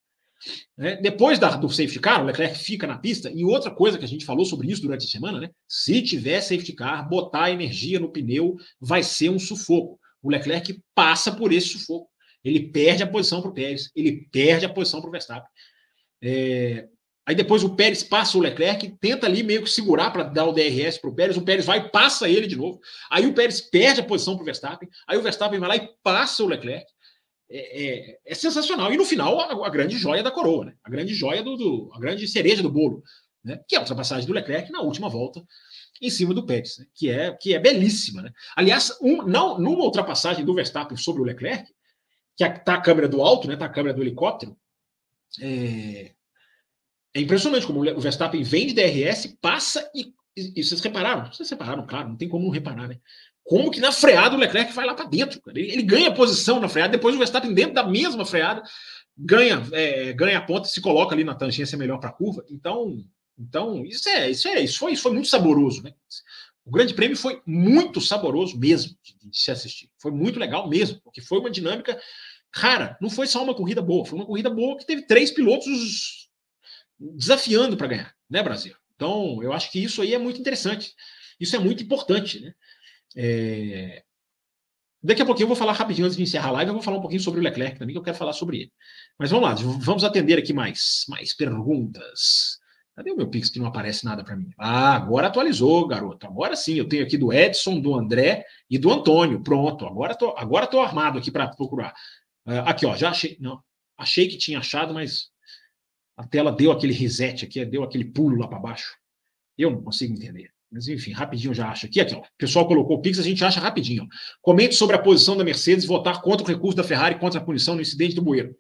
Né? Depois da, do safety car, o Leclerc fica na pista. E outra coisa que a gente falou sobre isso durante a semana, né? Se tiver safety car, botar energia no pneu vai ser um sufoco. O Leclerc passa por esse sufoco. Ele perde a posição para o Pérez, ele perde a posição para o Verstappen. É... Aí depois o Pérez passa o Leclerc, tenta ali meio que segurar para dar o DRS para o Pérez, o Pérez vai passa ele de novo. Aí o Pérez perde a posição para o Verstappen, aí o Verstappen vai lá e passa o Leclerc é, é, é, sensacional. E no final, a, a, grande joia da coroa, né? A grande joia do, do, a grande cereja do bolo, né? Que é a ultrapassagem do Leclerc na última volta em cima do Pérez, né? que é que é belíssima, né? Aliás, um, não, numa ultrapassagem do Verstappen sobre o Leclerc, que está a câmera do alto, né? Tá a câmera do helicóptero. É, é impressionante como o Verstappen vem de DRS, passa e, e, e vocês repararam? Vocês repararam, claro, não tem como não reparar, né? Como que na freada o Leclerc vai lá para dentro? Ele, ele, ganha posição na freada, depois o Verstappen dentro da mesma freada ganha é, ganha a ponta, se coloca ali na tangência melhor para a curva. Então, então isso é isso é isso foi, isso foi muito saboroso, né? O Grande Prêmio foi muito saboroso mesmo de, de se assistir. Foi muito legal mesmo, porque foi uma dinâmica rara. Não foi só uma corrida boa, foi uma corrida boa que teve três pilotos desafiando para ganhar, né, Brasil? Então, eu acho que isso aí é muito interessante. Isso é muito importante, né? É... Daqui a pouquinho eu vou falar rapidinho antes de encerrar a live, eu vou falar um pouquinho sobre o Leclerc também, que eu quero falar sobre ele. Mas vamos lá, vamos atender aqui mais, mais perguntas. Cadê o meu Pix que não aparece nada para mim? Ah, agora atualizou, garoto. Agora sim, eu tenho aqui do Edson, do André e do Antônio. Pronto, agora tô, agora tô armado aqui para procurar. Uh, aqui, ó, já achei. Não, achei que tinha achado, mas a tela deu aquele reset aqui, deu aquele pulo lá para baixo. Eu não consigo entender. Mas enfim, rapidinho já acha aqui. aqui ó. O pessoal colocou o Pix, a gente acha rapidinho. Comente sobre a posição da Mercedes votar contra o recurso da Ferrari contra a punição no incidente do Bueiro.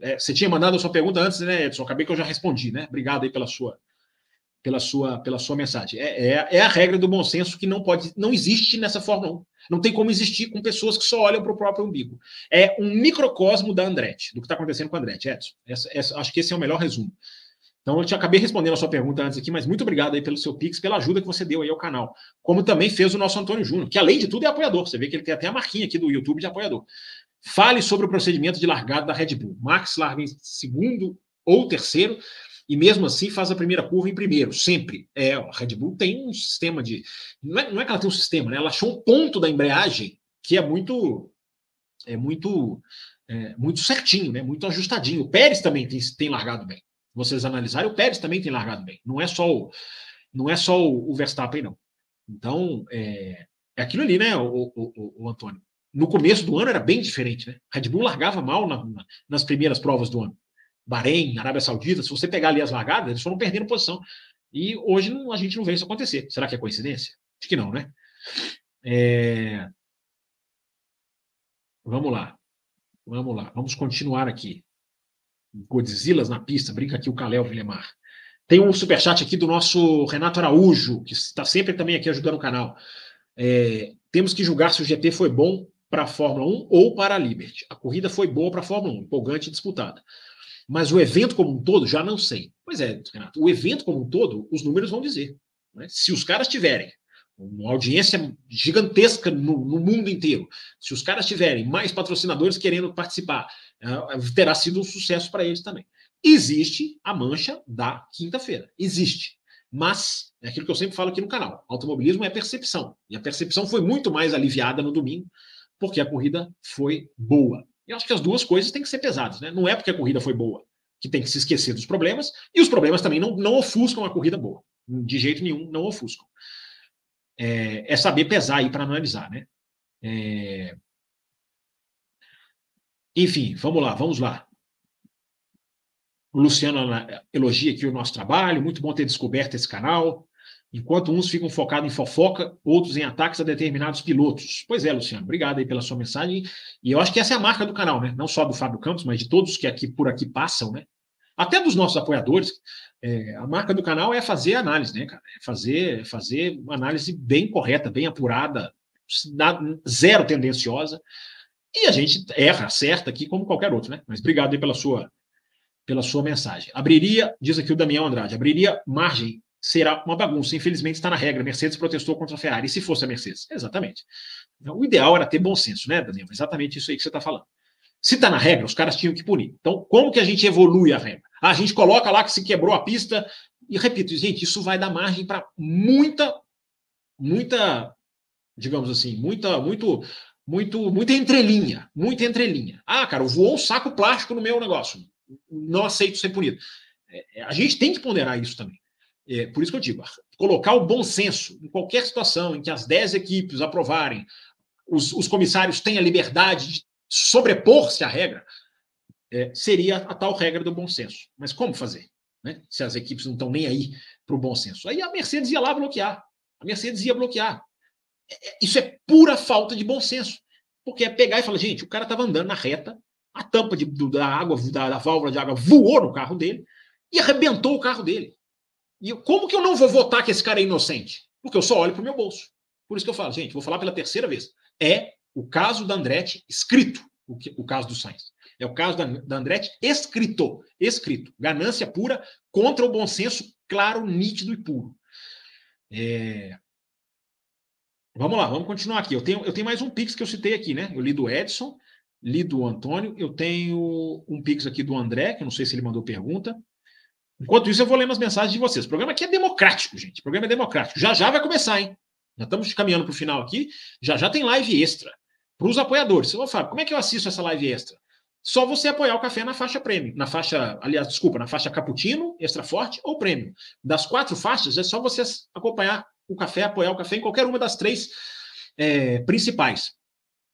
É, você tinha mandado a sua pergunta antes, né, Edson? Acabei que eu já respondi, né? Obrigado aí pela sua, pela sua, pela sua mensagem. É, é, é, a regra do bom senso que não pode, não existe nessa Fórmula 1. Não tem como existir com pessoas que só olham para o próprio umbigo. É um microcosmo da Andretti, do que está acontecendo com a Andretti, Edson. Essa, essa, acho que esse é o melhor resumo. Então, eu te acabei respondendo a sua pergunta antes aqui, mas muito obrigado aí pelo seu Pix, pela ajuda que você deu aí ao canal. Como também fez o nosso Antônio Júnior, que além de tudo é apoiador. Você vê que ele tem até a marquinha aqui do YouTube de apoiador. Fale sobre o procedimento de largada da Red Bull. Max larga em segundo ou terceiro, e mesmo assim faz a primeira curva em primeiro, sempre. É, a Red Bull tem um sistema de. Não é, não é que ela tem um sistema, né? Ela achou um ponto da embreagem que é muito. É muito. É, muito certinho, né? Muito ajustadinho. O Pérez também tem, tem largado bem vocês analisarem, o Pérez também tem largado bem. Não é só o, não é só o, o Verstappen, não. Então, é, é aquilo ali, né, o, o, o, Antônio? No começo do ano era bem diferente, né? Red Bull largava mal na, na, nas primeiras provas do ano. Bahrein, Arábia Saudita, se você pegar ali as largadas, eles foram perdendo posição. E hoje não, a gente não vê isso acontecer. Será que é coincidência? Acho que não, né? É... Vamos lá. Vamos lá. Vamos continuar aqui. Godzillas na pista, brinca aqui o Kalel Villemar. Tem um superchat aqui do nosso Renato Araújo, que está sempre também aqui ajudando o canal. É, temos que julgar se o GP foi bom para a Fórmula 1 ou para a Liberty. A corrida foi boa para a Fórmula 1, empolgante e disputada. Mas o evento como um todo, já não sei. Pois é, Renato, o evento como um todo, os números vão dizer. Né? Se os caras tiverem uma audiência gigantesca no, no, mundo inteiro. Se os caras tiverem mais patrocinadores querendo participar, uh, terá sido um sucesso para eles também. Existe a mancha da quinta-feira. Existe. Mas, é aquilo que eu sempre falo aqui no canal: automobilismo é percepção. E a percepção foi muito mais aliviada no domingo, porque a corrida foi boa. Eu acho que as duas coisas têm que ser pesadas. Né? Não é porque a corrida foi boa que tem que se esquecer dos problemas, e os problemas também não, não ofuscam a corrida boa. De jeito nenhum, não ofuscam é, é saber pesar aí para analisar, né? É... Enfim, vamos lá, vamos lá. O Luciano elogia aqui o nosso trabalho, muito bom ter descoberto esse canal. Enquanto uns ficam focados em fofoca, outros em ataques a determinados pilotos. Pois é, Luciano, obrigado aí pela sua mensagem. E eu acho que essa é a marca do canal, né? Não só do Fábio Campos, mas de todos que aqui por aqui passam, né? Até dos nossos apoiadores, é, a marca do canal é fazer análise, né, cara? É fazer, fazer uma análise bem correta, bem apurada, zero tendenciosa. E a gente erra, acerta aqui como qualquer outro, né? Mas obrigado aí pela sua, pela sua mensagem. Abriria, diz aqui o Damião Andrade, abriria margem será uma bagunça. Infelizmente está na regra. Mercedes protestou contra a Ferrari. Se fosse a Mercedes? Exatamente. Então, o ideal era ter bom senso, né, Daniel? Exatamente isso aí que você está falando. Se está na regra, os caras tinham que punir. Então, como que a gente evolui a regra? Ah, a gente coloca lá que se quebrou a pista. E repito, gente, isso vai dar margem para muita, muita, digamos assim, muita, muito, muito, muita entrelinha, muita entrelinha. Ah, cara, voou um saco plástico no meu negócio. Não aceito ser punido. É, a gente tem que ponderar isso também. É, por isso que eu digo, colocar o bom senso em qualquer situação em que as 10 equipes aprovarem, os, os comissários têm a liberdade de sobrepor-se à regra, é, seria a tal regra do bom senso. Mas como fazer? Né? Se as equipes não estão nem aí para o bom senso. Aí a Mercedes ia lá bloquear. A Mercedes ia bloquear. É, é, isso é pura falta de bom senso. Porque é pegar e falar, gente, o cara estava andando na reta, a tampa de, da água, da, da válvula de água voou no carro dele e arrebentou o carro dele. E como que eu não vou votar que esse cara é inocente? Porque eu só olho para o meu bolso. Por isso que eu falo, gente, vou falar pela terceira vez. É o caso da Andretti escrito, o, que, o caso do Sainz. É o caso da, da Andretti escrito, escrito. Ganância pura contra o bom senso, claro, nítido e puro. É... Vamos lá, vamos continuar aqui. Eu tenho, eu tenho mais um Pix que eu citei aqui, né? Eu li do Edson, li do Antônio, eu tenho um Pix aqui do André, que eu não sei se ele mandou pergunta. Enquanto isso, eu vou ler umas mensagens de vocês. O programa aqui é democrático, gente. O programa é democrático. Já já vai começar, hein? Já estamos caminhando para o final aqui. Já já tem live extra para os apoiadores. Vai falar, como é que eu assisto essa live extra? Só você apoiar o café na faixa prêmio, na faixa, aliás, desculpa, na faixa cappuccino, extra forte ou prêmio. Das quatro faixas, é só você acompanhar o café, apoiar o café em qualquer uma das três é, principais.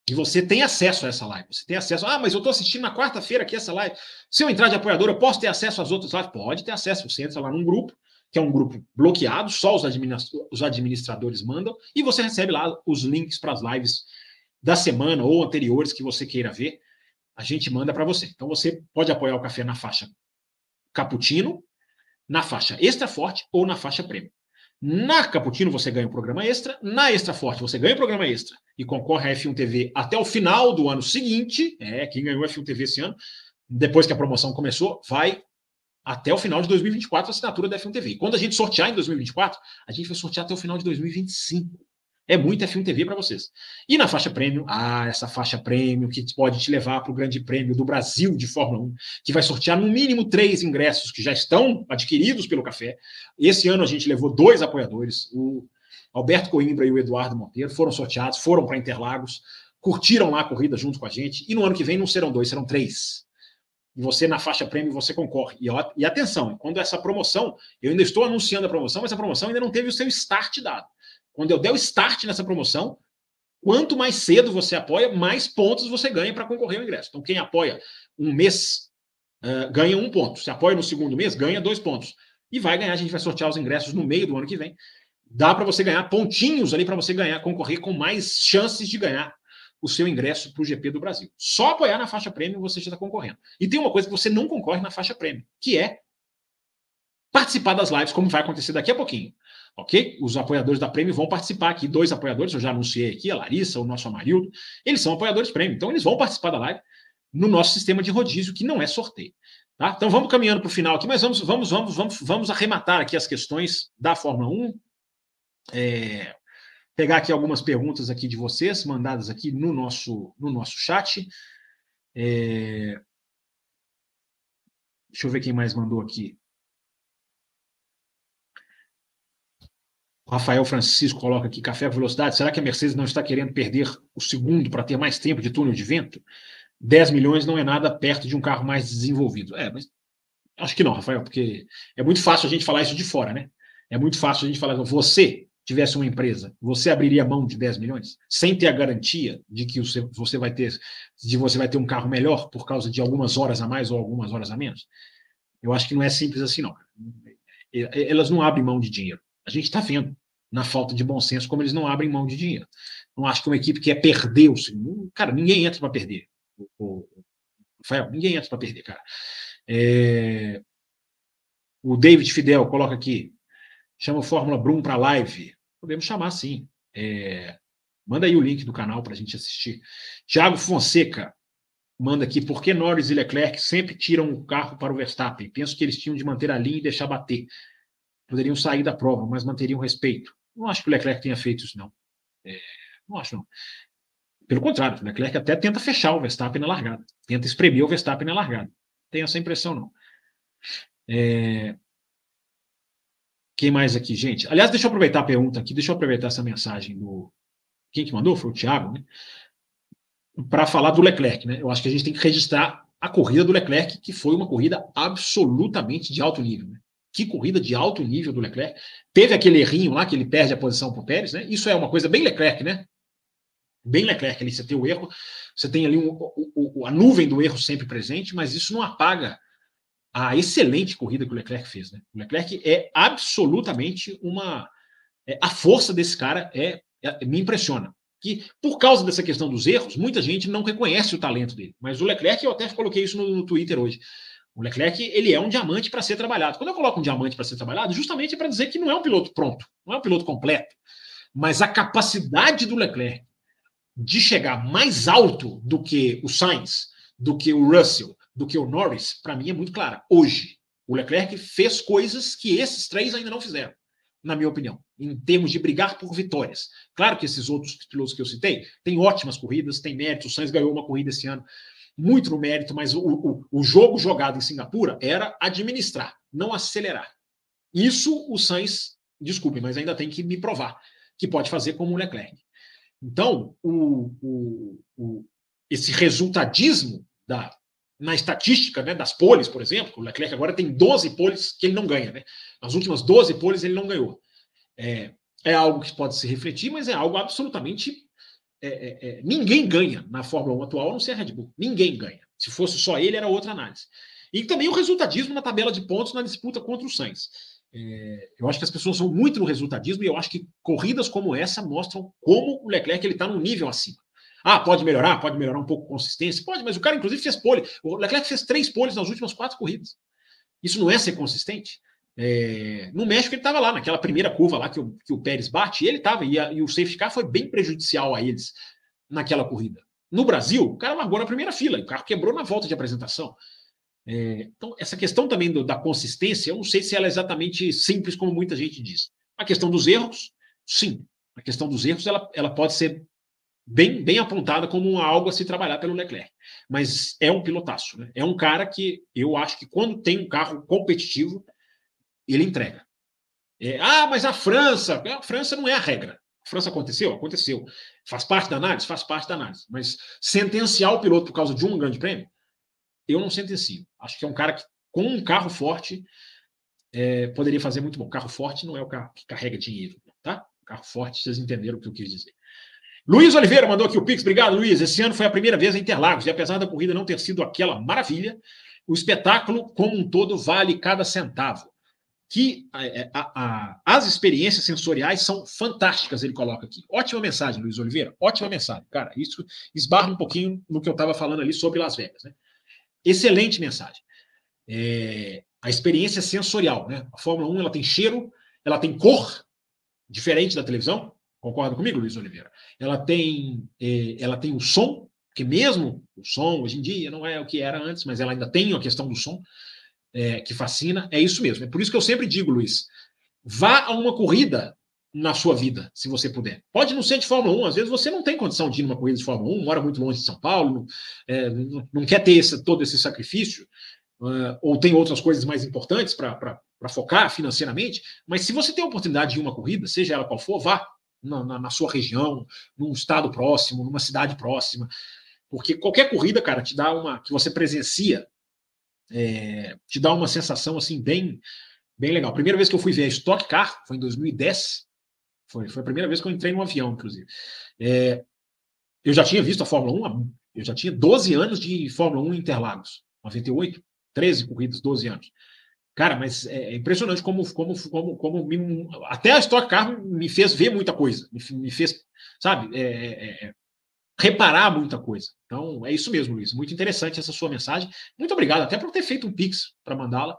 E você tem acesso a essa live. Você tem acesso. Ah, mas eu estou assistindo na quarta-feira aqui essa live. Se eu entrar de apoiador, eu posso ter acesso às outras lives? Pode ter acesso. Você entra lá num grupo, que é um grupo bloqueado, só os, os administradores mandam, e você recebe lá os links para as lives da semana ou anteriores que você queira ver. A gente manda para você. Então você pode apoiar o café na faixa cappuccino, na faixa extra forte ou na faixa prêmio. Na Caputino você ganha um programa extra, na Extra Forte você ganha um programa extra e concorre à F1 TV até o final do ano seguinte. É, quem ganhou a F1 TV esse ano, depois que a promoção começou, vai até o final de 2024 a assinatura da F1 TV. E quando a gente sortear em 2024, a gente vai sortear até o final de 2025. É muito F1 TV para vocês. E na faixa prêmio, ah, essa faixa prêmio que pode te levar para o Grande Prêmio do Brasil de Fórmula 1, que vai sortear no mínimo três ingressos que já estão adquiridos pelo café. Esse ano a gente levou dois apoiadores, o Alberto Coimbra e o Eduardo Monteiro, foram sorteados, foram para Interlagos, curtiram lá a corrida junto com a gente, e no ano que vem não serão dois, serão três. E você, na faixa prêmio, você concorre. E, e atenção, quando essa promoção, eu ainda estou anunciando a promoção, mas a promoção ainda não teve o seu start dado. Quando eu der o start nessa promoção, quanto mais cedo você apoia, mais pontos você ganha para concorrer ao ingresso. Então, quem apoia um mês uh, ganha um ponto. Se apoia no segundo mês, ganha dois pontos. E vai ganhar, a gente vai sortear os ingressos no meio do ano que vem. Dá para você ganhar pontinhos ali para você ganhar, concorrer com mais chances de ganhar o seu ingresso para o GP do Brasil. Só apoiar na faixa prêmio você já está concorrendo. E tem uma coisa que você não concorre na faixa prêmio, que é participar das lives, como vai acontecer daqui a pouquinho ok? Os apoiadores da Prêmio vão participar aqui, dois apoiadores, eu já anunciei aqui, a Larissa, o nosso Amarildo, eles são apoiadores Prêmio, então eles vão participar da live no nosso sistema de rodízio, que não é sorteio. Tá? Então vamos caminhando para o final aqui, mas vamos, vamos, vamos, vamos, vamos arrematar aqui as questões da Fórmula 1. É, pegar aqui algumas perguntas aqui de vocês, mandadas aqui no nosso, no nosso chat. É, deixa eu ver quem mais mandou aqui. Rafael Francisco coloca aqui: café com velocidade. Será que a Mercedes não está querendo perder o segundo para ter mais tempo de túnel de vento? 10 milhões não é nada perto de um carro mais desenvolvido. É, mas acho que não, Rafael, porque é muito fácil a gente falar isso de fora, né? É muito fácil a gente falar, você tivesse uma empresa, você abriria mão de 10 milhões sem ter a garantia de que você vai ter, de você vai ter um carro melhor por causa de algumas horas a mais ou algumas horas a menos? Eu acho que não é simples assim, não. Elas não abrem mão de dinheiro. A gente está vendo na falta de bom senso como eles não abrem mão de dinheiro. Não acho que uma equipe quer perder o. Cara, ninguém entra para perder. O, Rafael, ninguém entra para perder, cara. É... O David Fidel coloca aqui. Chama o Fórmula Brum para live. Podemos chamar sim. É... Manda aí o link do canal para a gente assistir. Tiago Fonseca manda aqui. Por que Norris e Leclerc sempre tiram o carro para o Verstappen? Penso que eles tinham de manter a linha e deixar bater poderiam sair da prova, mas manteriam respeito. Não acho que o Leclerc tenha feito isso, não. É, não acho, não. Pelo contrário, o Leclerc até tenta fechar o Verstappen na largada, tenta espremer o Verstappen na largada. Tem essa impressão, não. É... Quem mais aqui, gente? Aliás, deixa eu aproveitar a pergunta aqui, deixa eu aproveitar essa mensagem do. Quem que mandou? Foi o Thiago, né? Para falar do Leclerc, né? Eu acho que a gente tem que registrar a corrida do Leclerc, que foi uma corrida absolutamente de alto nível. Né? Que corrida de alto nível do Leclerc. Teve aquele errinho lá que ele perde a posição para o Pérez, né? Isso é uma coisa bem Leclerc, né? Bem Leclerc ali, você tem o erro, você tem ali um, o, o, a nuvem do erro sempre presente, mas isso não apaga a excelente corrida que o Leclerc fez. Né? O Leclerc é absolutamente uma. É, a força desse cara é, é, me impressiona. Que por causa dessa questão dos erros, muita gente não reconhece o talento dele. Mas o Leclerc, eu até coloquei isso no, no Twitter hoje. O Leclerc ele é um diamante para ser trabalhado. Quando eu coloco um diamante para ser trabalhado, justamente é para dizer que não é um piloto pronto, não é um piloto completo. Mas a capacidade do Leclerc de chegar mais alto do que o Sainz, do que o Russell, do que o Norris, para mim é muito clara. Hoje, o Leclerc fez coisas que esses três ainda não fizeram, na minha opinião, em termos de brigar por vitórias. Claro que esses outros pilotos que eu citei têm ótimas corridas, têm mérito. O Sainz ganhou uma corrida esse ano, muito no mérito, mas o, o, o jogo jogado em Singapura era administrar, não acelerar. Isso o Sainz, desculpe, mas ainda tem que me provar que pode fazer como o Leclerc. Então, o, o, esse resultadismo da na estatística né, das poles, por exemplo, o Leclerc agora tem 12 poles que ele não ganha. Né? Nas últimas 12 poles ele não ganhou. É, é algo que pode se refletir, mas é algo absolutamente. É, é, é ninguém ganha na Fórmula 1 atual, a não ser a Red Bull. Ninguém ganha. Se fosse só ele, era outra análise. E também o resultadismo na tabela de pontos na disputa contra o Sainz. É, eu acho que as pessoas são muito no resultadismo e eu acho que corridas como essa mostram como o Leclerc está num nível acima. Ah, pode melhorar, pode melhorar um pouco a consistência? Pode, mas o cara, inclusive, fez pole. O Leclerc fez três poles nas últimas quatro corridas. Isso não é ser consistente? É... No México, ele estava lá, naquela primeira curva lá que o, que o Pérez bate, e ele estava, e, e, o safety car foi bem prejudicial a eles naquela corrida. No Brasil, o cara largou na primeira fila, o carro quebrou na volta de apresentação. É... então, essa questão também do, da consistência, eu não sei se ela é exatamente simples como muita gente diz. A questão dos erros, sim. A questão dos erros, ela, ela pode ser bem, bem apontada como algo a se trabalhar pelo Leclerc. Mas é um pilotaço, né? É um cara que eu acho que quando tem um carro competitivo, ele entrega. É, ah, mas a França, a França não é a regra. A França aconteceu? Aconteceu. Faz parte da análise? Faz parte da análise. Mas sentenciar o piloto por causa de um grande prêmio, eu não sentencio. Acho que é um cara que, com um carro forte, é, poderia fazer muito bom. Carro forte não é o carro que carrega dinheiro, tá? Carro forte, vocês entenderam o que eu quis dizer. Luiz Oliveira mandou aqui o Pix. Obrigado, Luiz. Esse ano foi a primeira vez em Interlagos e apesar da corrida não ter sido aquela maravilha, o espetáculo como um todo vale cada centavo. Que é, a, a, as experiências sensoriais são fantásticas, ele coloca aqui. Ótima mensagem, Luiz Oliveira. Ótima mensagem. Cara, isso esbarra um pouquinho no que eu estava falando ali sobre Las Vegas. Né? Excelente mensagem. É, a experiência sensorial. Né? A Fórmula 1 ela tem cheiro, ela tem cor, diferente da televisão. Concorda comigo, Luiz Oliveira? Ela tem, eh, ela tem o som, que mesmo o som hoje em dia não é o que era antes, mas ela ainda tem a questão do som, é, que fascina. É isso mesmo. É por isso que eu sempre digo, Luiz, vá a uma corrida na sua vida, se você puder. Pode não ser de Fórmula 1, às vezes você não tem condição de ir numa corrida de Fórmula 1, mora muito longe de São Paulo, é, não quer ter esse, todo esse sacrifício, uh, ou tem outras coisas mais importantes para focar financeiramente, mas se você tem a oportunidade de ir uma corrida, seja ela qual for, vá na, na, na sua região, num estado próximo, numa cidade próxima. Porque qualquer corrida, cara, te dá uma. que você presencia, é, te dá uma sensação assim, bem, bem legal. Primeira vez que eu fui ver a Stock Car foi em 2010. Foi, foi a primeira vez que eu entrei num avião, inclusive. É, eu já tinha visto a Fórmula 1, eu já tinha 12 anos de Fórmula 1 em Interlagos. 98, 13 corridas, 12 anos. Cara, mas é, é impressionante como, como, como, como me, até a Stock Car me fez ver muita coisa, me, me fez, sabe, é, é, é, reparar muita coisa. Então, é isso mesmo, Luiz. Muito interessante essa sua mensagem. Muito obrigado até por ter feito um Pix para mandá-la.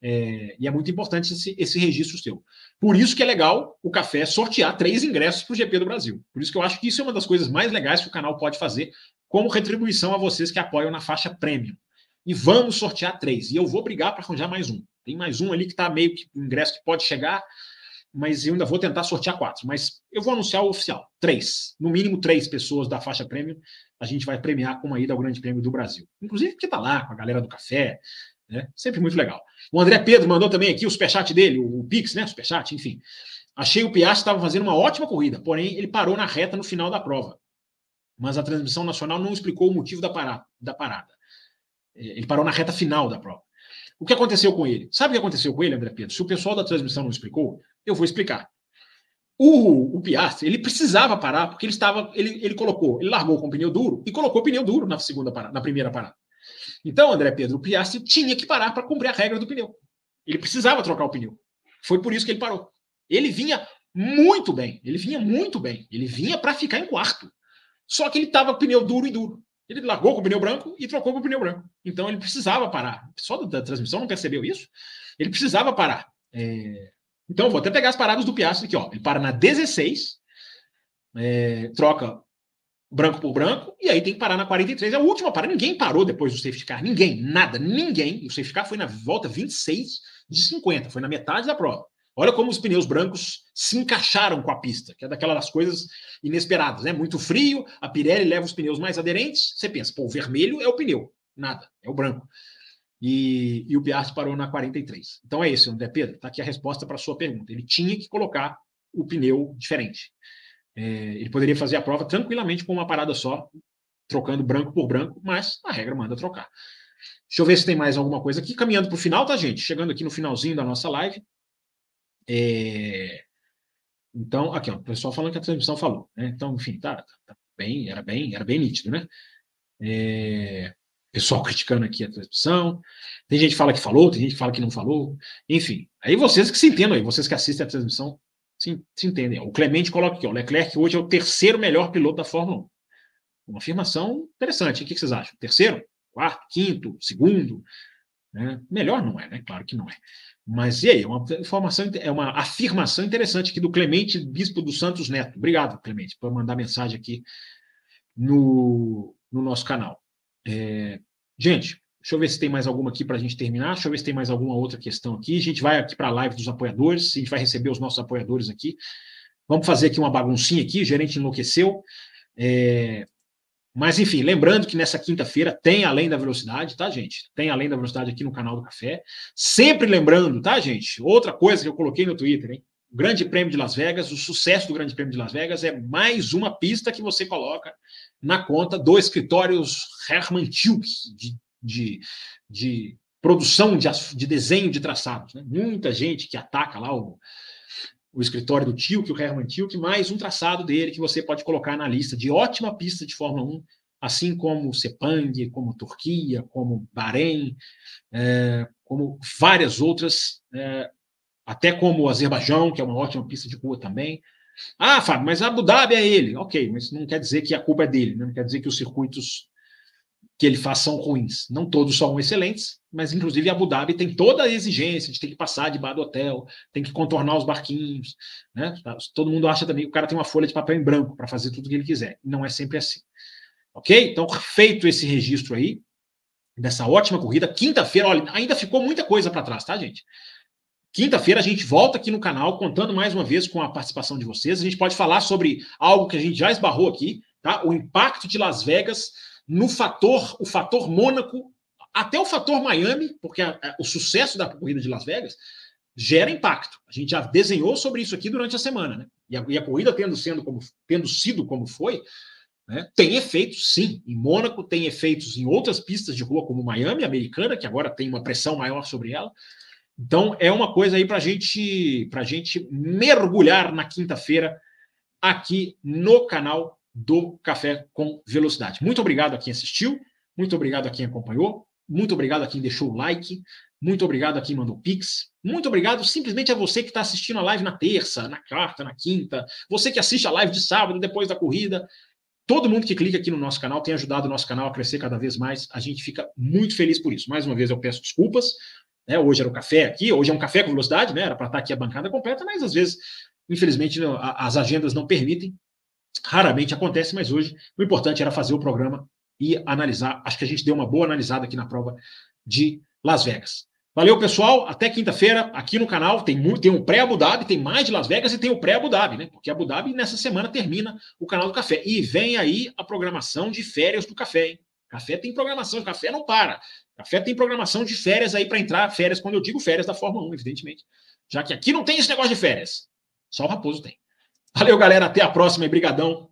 É, e é muito importante esse, esse registro seu. Por isso que é legal o café sortear três ingressos para o GP do Brasil. Por isso que eu acho que isso é uma das coisas mais legais que o canal pode fazer como retribuição a vocês que apoiam na faixa premium. e vamos sortear três. E eu vou brigar para arranjar mais um. Tem mais um ali que está meio que ingresso que pode chegar, mas eu ainda vou tentar sortear quatro. Mas eu vou anunciar o oficial: três. No mínimo três pessoas da faixa prêmio a gente vai premiar com uma ida ao Grande Prêmio do Brasil. Inclusive porque está lá com a galera do café, né? Sempre muito legal. O André Pedro mandou também aqui o superchat dele, o Pix, né? Superchat, enfim. Achei o Piastri estava fazendo uma ótima corrida, porém ele parou na reta no final da prova. Mas a transmissão nacional não explicou o motivo da parada. Da parada. É, ele parou na reta final da prova. O que aconteceu com ele? Sabe o que aconteceu com ele, André Pedro? Se o pessoal da transmissão não explicou, eu vou explicar. O, o Piastri, ele precisava parar, porque ele estava. Ele, ele colocou, ele largou com pneu duro e colocou pneu duro na segunda parada, na primeira parada. Então, André Pedro, o Piastri tinha que parar para cumprir a regra do pneu. Ele precisava trocar o pneu. Foi por isso que ele parou. Ele vinha muito bem. Ele vinha muito bem. Ele vinha para ficar em quarto. Só que ele estava pneu duro e duro. Ele largou com o pneu branco e trocou com o pneu branco. Então ele precisava parar. O pessoal da transmissão não percebeu isso? Ele precisava parar. É... Então, vou até pegar as paradas do Piastri aqui. Ó. Ele para na 16, é... troca branco por branco, e aí tem que parar na 43. É a última parada. Ninguém parou depois do safety car. Ninguém, nada, ninguém. O safety car foi na volta 26 de 50, foi na metade da prova. Olha como os pneus brancos se encaixaram com a pista, que é daquelas coisas inesperadas, né? Muito frio, a Pirelli leva os pneus mais aderentes. Você pensa, pô, o vermelho é o pneu, nada, é o branco. E, e o Piastri parou na 43. Então é isso, André Pedro. Está aqui a resposta para a sua pergunta. Ele tinha que colocar o pneu diferente. É, ele poderia fazer a prova tranquilamente com uma parada só, trocando branco por branco, mas a regra manda trocar. Deixa eu ver se tem mais alguma coisa aqui. Caminhando para o final, tá, gente? Chegando aqui no finalzinho da nossa live. É... Então, aqui, ó, o pessoal falando que a transmissão falou. Né? Então, enfim, tá, tá, bem, era bem, era bem nítido, né? É... Pessoal criticando aqui a transmissão. Tem gente que fala que falou, tem gente que fala que não falou. Enfim, aí vocês que se entendam aí, vocês que assistem a transmissão, se, se entendem. O Clemente coloca aqui, ó, o Leclerc hoje é o terceiro melhor piloto da Fórmula 1. Uma afirmação interessante. O que vocês acham? Terceiro? Quarto? Quinto? Segundo? Né? Melhor não é, né? Claro que não é. Mas e aí? É uma informação, é uma afirmação interessante aqui do Clemente Bispo dos Santos Neto. Obrigado, Clemente, por mandar mensagem aqui no, no nosso canal. É, gente, Deixa eu ver se tem mais alguma aqui para a gente terminar. Deixa eu ver se tem mais alguma outra questão aqui. A gente vai aqui para a live dos apoiadores. A gente vai receber os nossos apoiadores aqui. Vamos fazer aqui uma baguncinha aqui. O gerente enlouqueceu. É... Mas, enfim, lembrando que nessa quinta-feira tem Além da Velocidade, tá, gente? Tem Além da Velocidade aqui no canal do Café. Sempre lembrando, tá, gente? Outra coisa que eu coloquei no Twitter, hein? O Grande Prêmio de Las Vegas, o sucesso do Grande Prêmio de Las Vegas é mais uma pista que você coloca na conta do escritórios Hermann Tilke, de de, de produção de, de desenho de traçados. Né? Muita gente que ataca lá o, o escritório do Tilke, o Herman Tilke, mais um traçado dele que você pode colocar na lista de ótima pista de Fórmula 1, assim como Sepang, como Turquia, como Bahrein, é, como várias outras, é, até como o Azerbaijão, que é uma ótima pista de rua também. Ah, Fábio, mas Abu Dhabi é ele. Ok, mas não quer dizer que a culpa é dele, né? não quer dizer que os circuitos que ele faz são ruins. Não todos são excelentes, mas inclusive Abu Dhabi tem toda a exigência de ter que passar debaixo do hotel, tem que contornar os barquinhos. Né? Todo mundo acha também que o cara tem uma folha de papel em branco para fazer tudo o que ele quiser. Não é sempre assim. Ok? Então, feito esse registro aí, dessa ótima corrida, quinta-feira, olha, ainda ficou muita coisa para trás, tá, gente? Quinta-feira a gente volta aqui no canal contando mais uma vez com a participação de vocês. A gente pode falar sobre algo que a gente já esbarrou aqui, tá? O impacto de Las Vegas no fator, o fator Mônaco, até o fator Miami, porque a, a, o sucesso da corrida de Las Vegas gera impacto. A gente já desenhou sobre isso aqui durante a semana, né? E a, e a corrida tendo, sendo como, tendo sido como foi, né, tem efeitos, sim. Em Mônaco tem efeitos em outras pistas de rua, como Miami, americana, que agora tem uma pressão maior sobre ela. Então é uma coisa aí para gente, a gente mergulhar na quinta-feira aqui no canal do Café com Velocidade. Muito obrigado a quem assistiu, muito obrigado a quem acompanhou, muito obrigado a quem deixou o like, muito obrigado a quem mandou pix, muito obrigado simplesmente a você que está assistindo a live na terça, na quarta, na quinta, você que assiste a live de sábado depois da corrida. Todo mundo que clica aqui no nosso canal tem ajudado o nosso canal a crescer cada vez mais. A gente fica muito feliz por isso. Mais uma vez eu peço desculpas. Né? Hoje era o café aqui, hoje é um café com velocidade, né? Era para estar aqui a bancada completa, mas às vezes, infelizmente, as agendas não permitem. Raramente acontece, mas hoje o importante era fazer o programa e analisar. Acho que a gente deu uma boa analisada aqui na prova de Las Vegas. Valeu, pessoal. Até quinta-feira aqui no canal. Tem tem o pré-Abu Dhabi, tem mais de Las Vegas e tem o pré-Abu Dhabi, né? Porque Abu Dhabi nessa semana termina o canal do café. E vem aí a programação de férias do café, hein? Café tem programação, café não para. Café tem programação de férias aí para entrar, férias, quando eu digo férias da Fórmula 1, evidentemente. Já que aqui não tem esse negócio de férias. Só o Raposo tem. Valeu, galera. Até a próxima e brigadão.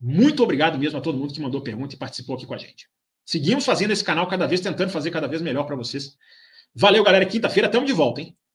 Muito obrigado mesmo a todo mundo que mandou pergunta e participou aqui com a gente. Seguimos fazendo esse canal cada vez, tentando fazer cada vez melhor para vocês. Valeu, galera. Quinta-feira estamos de volta, hein?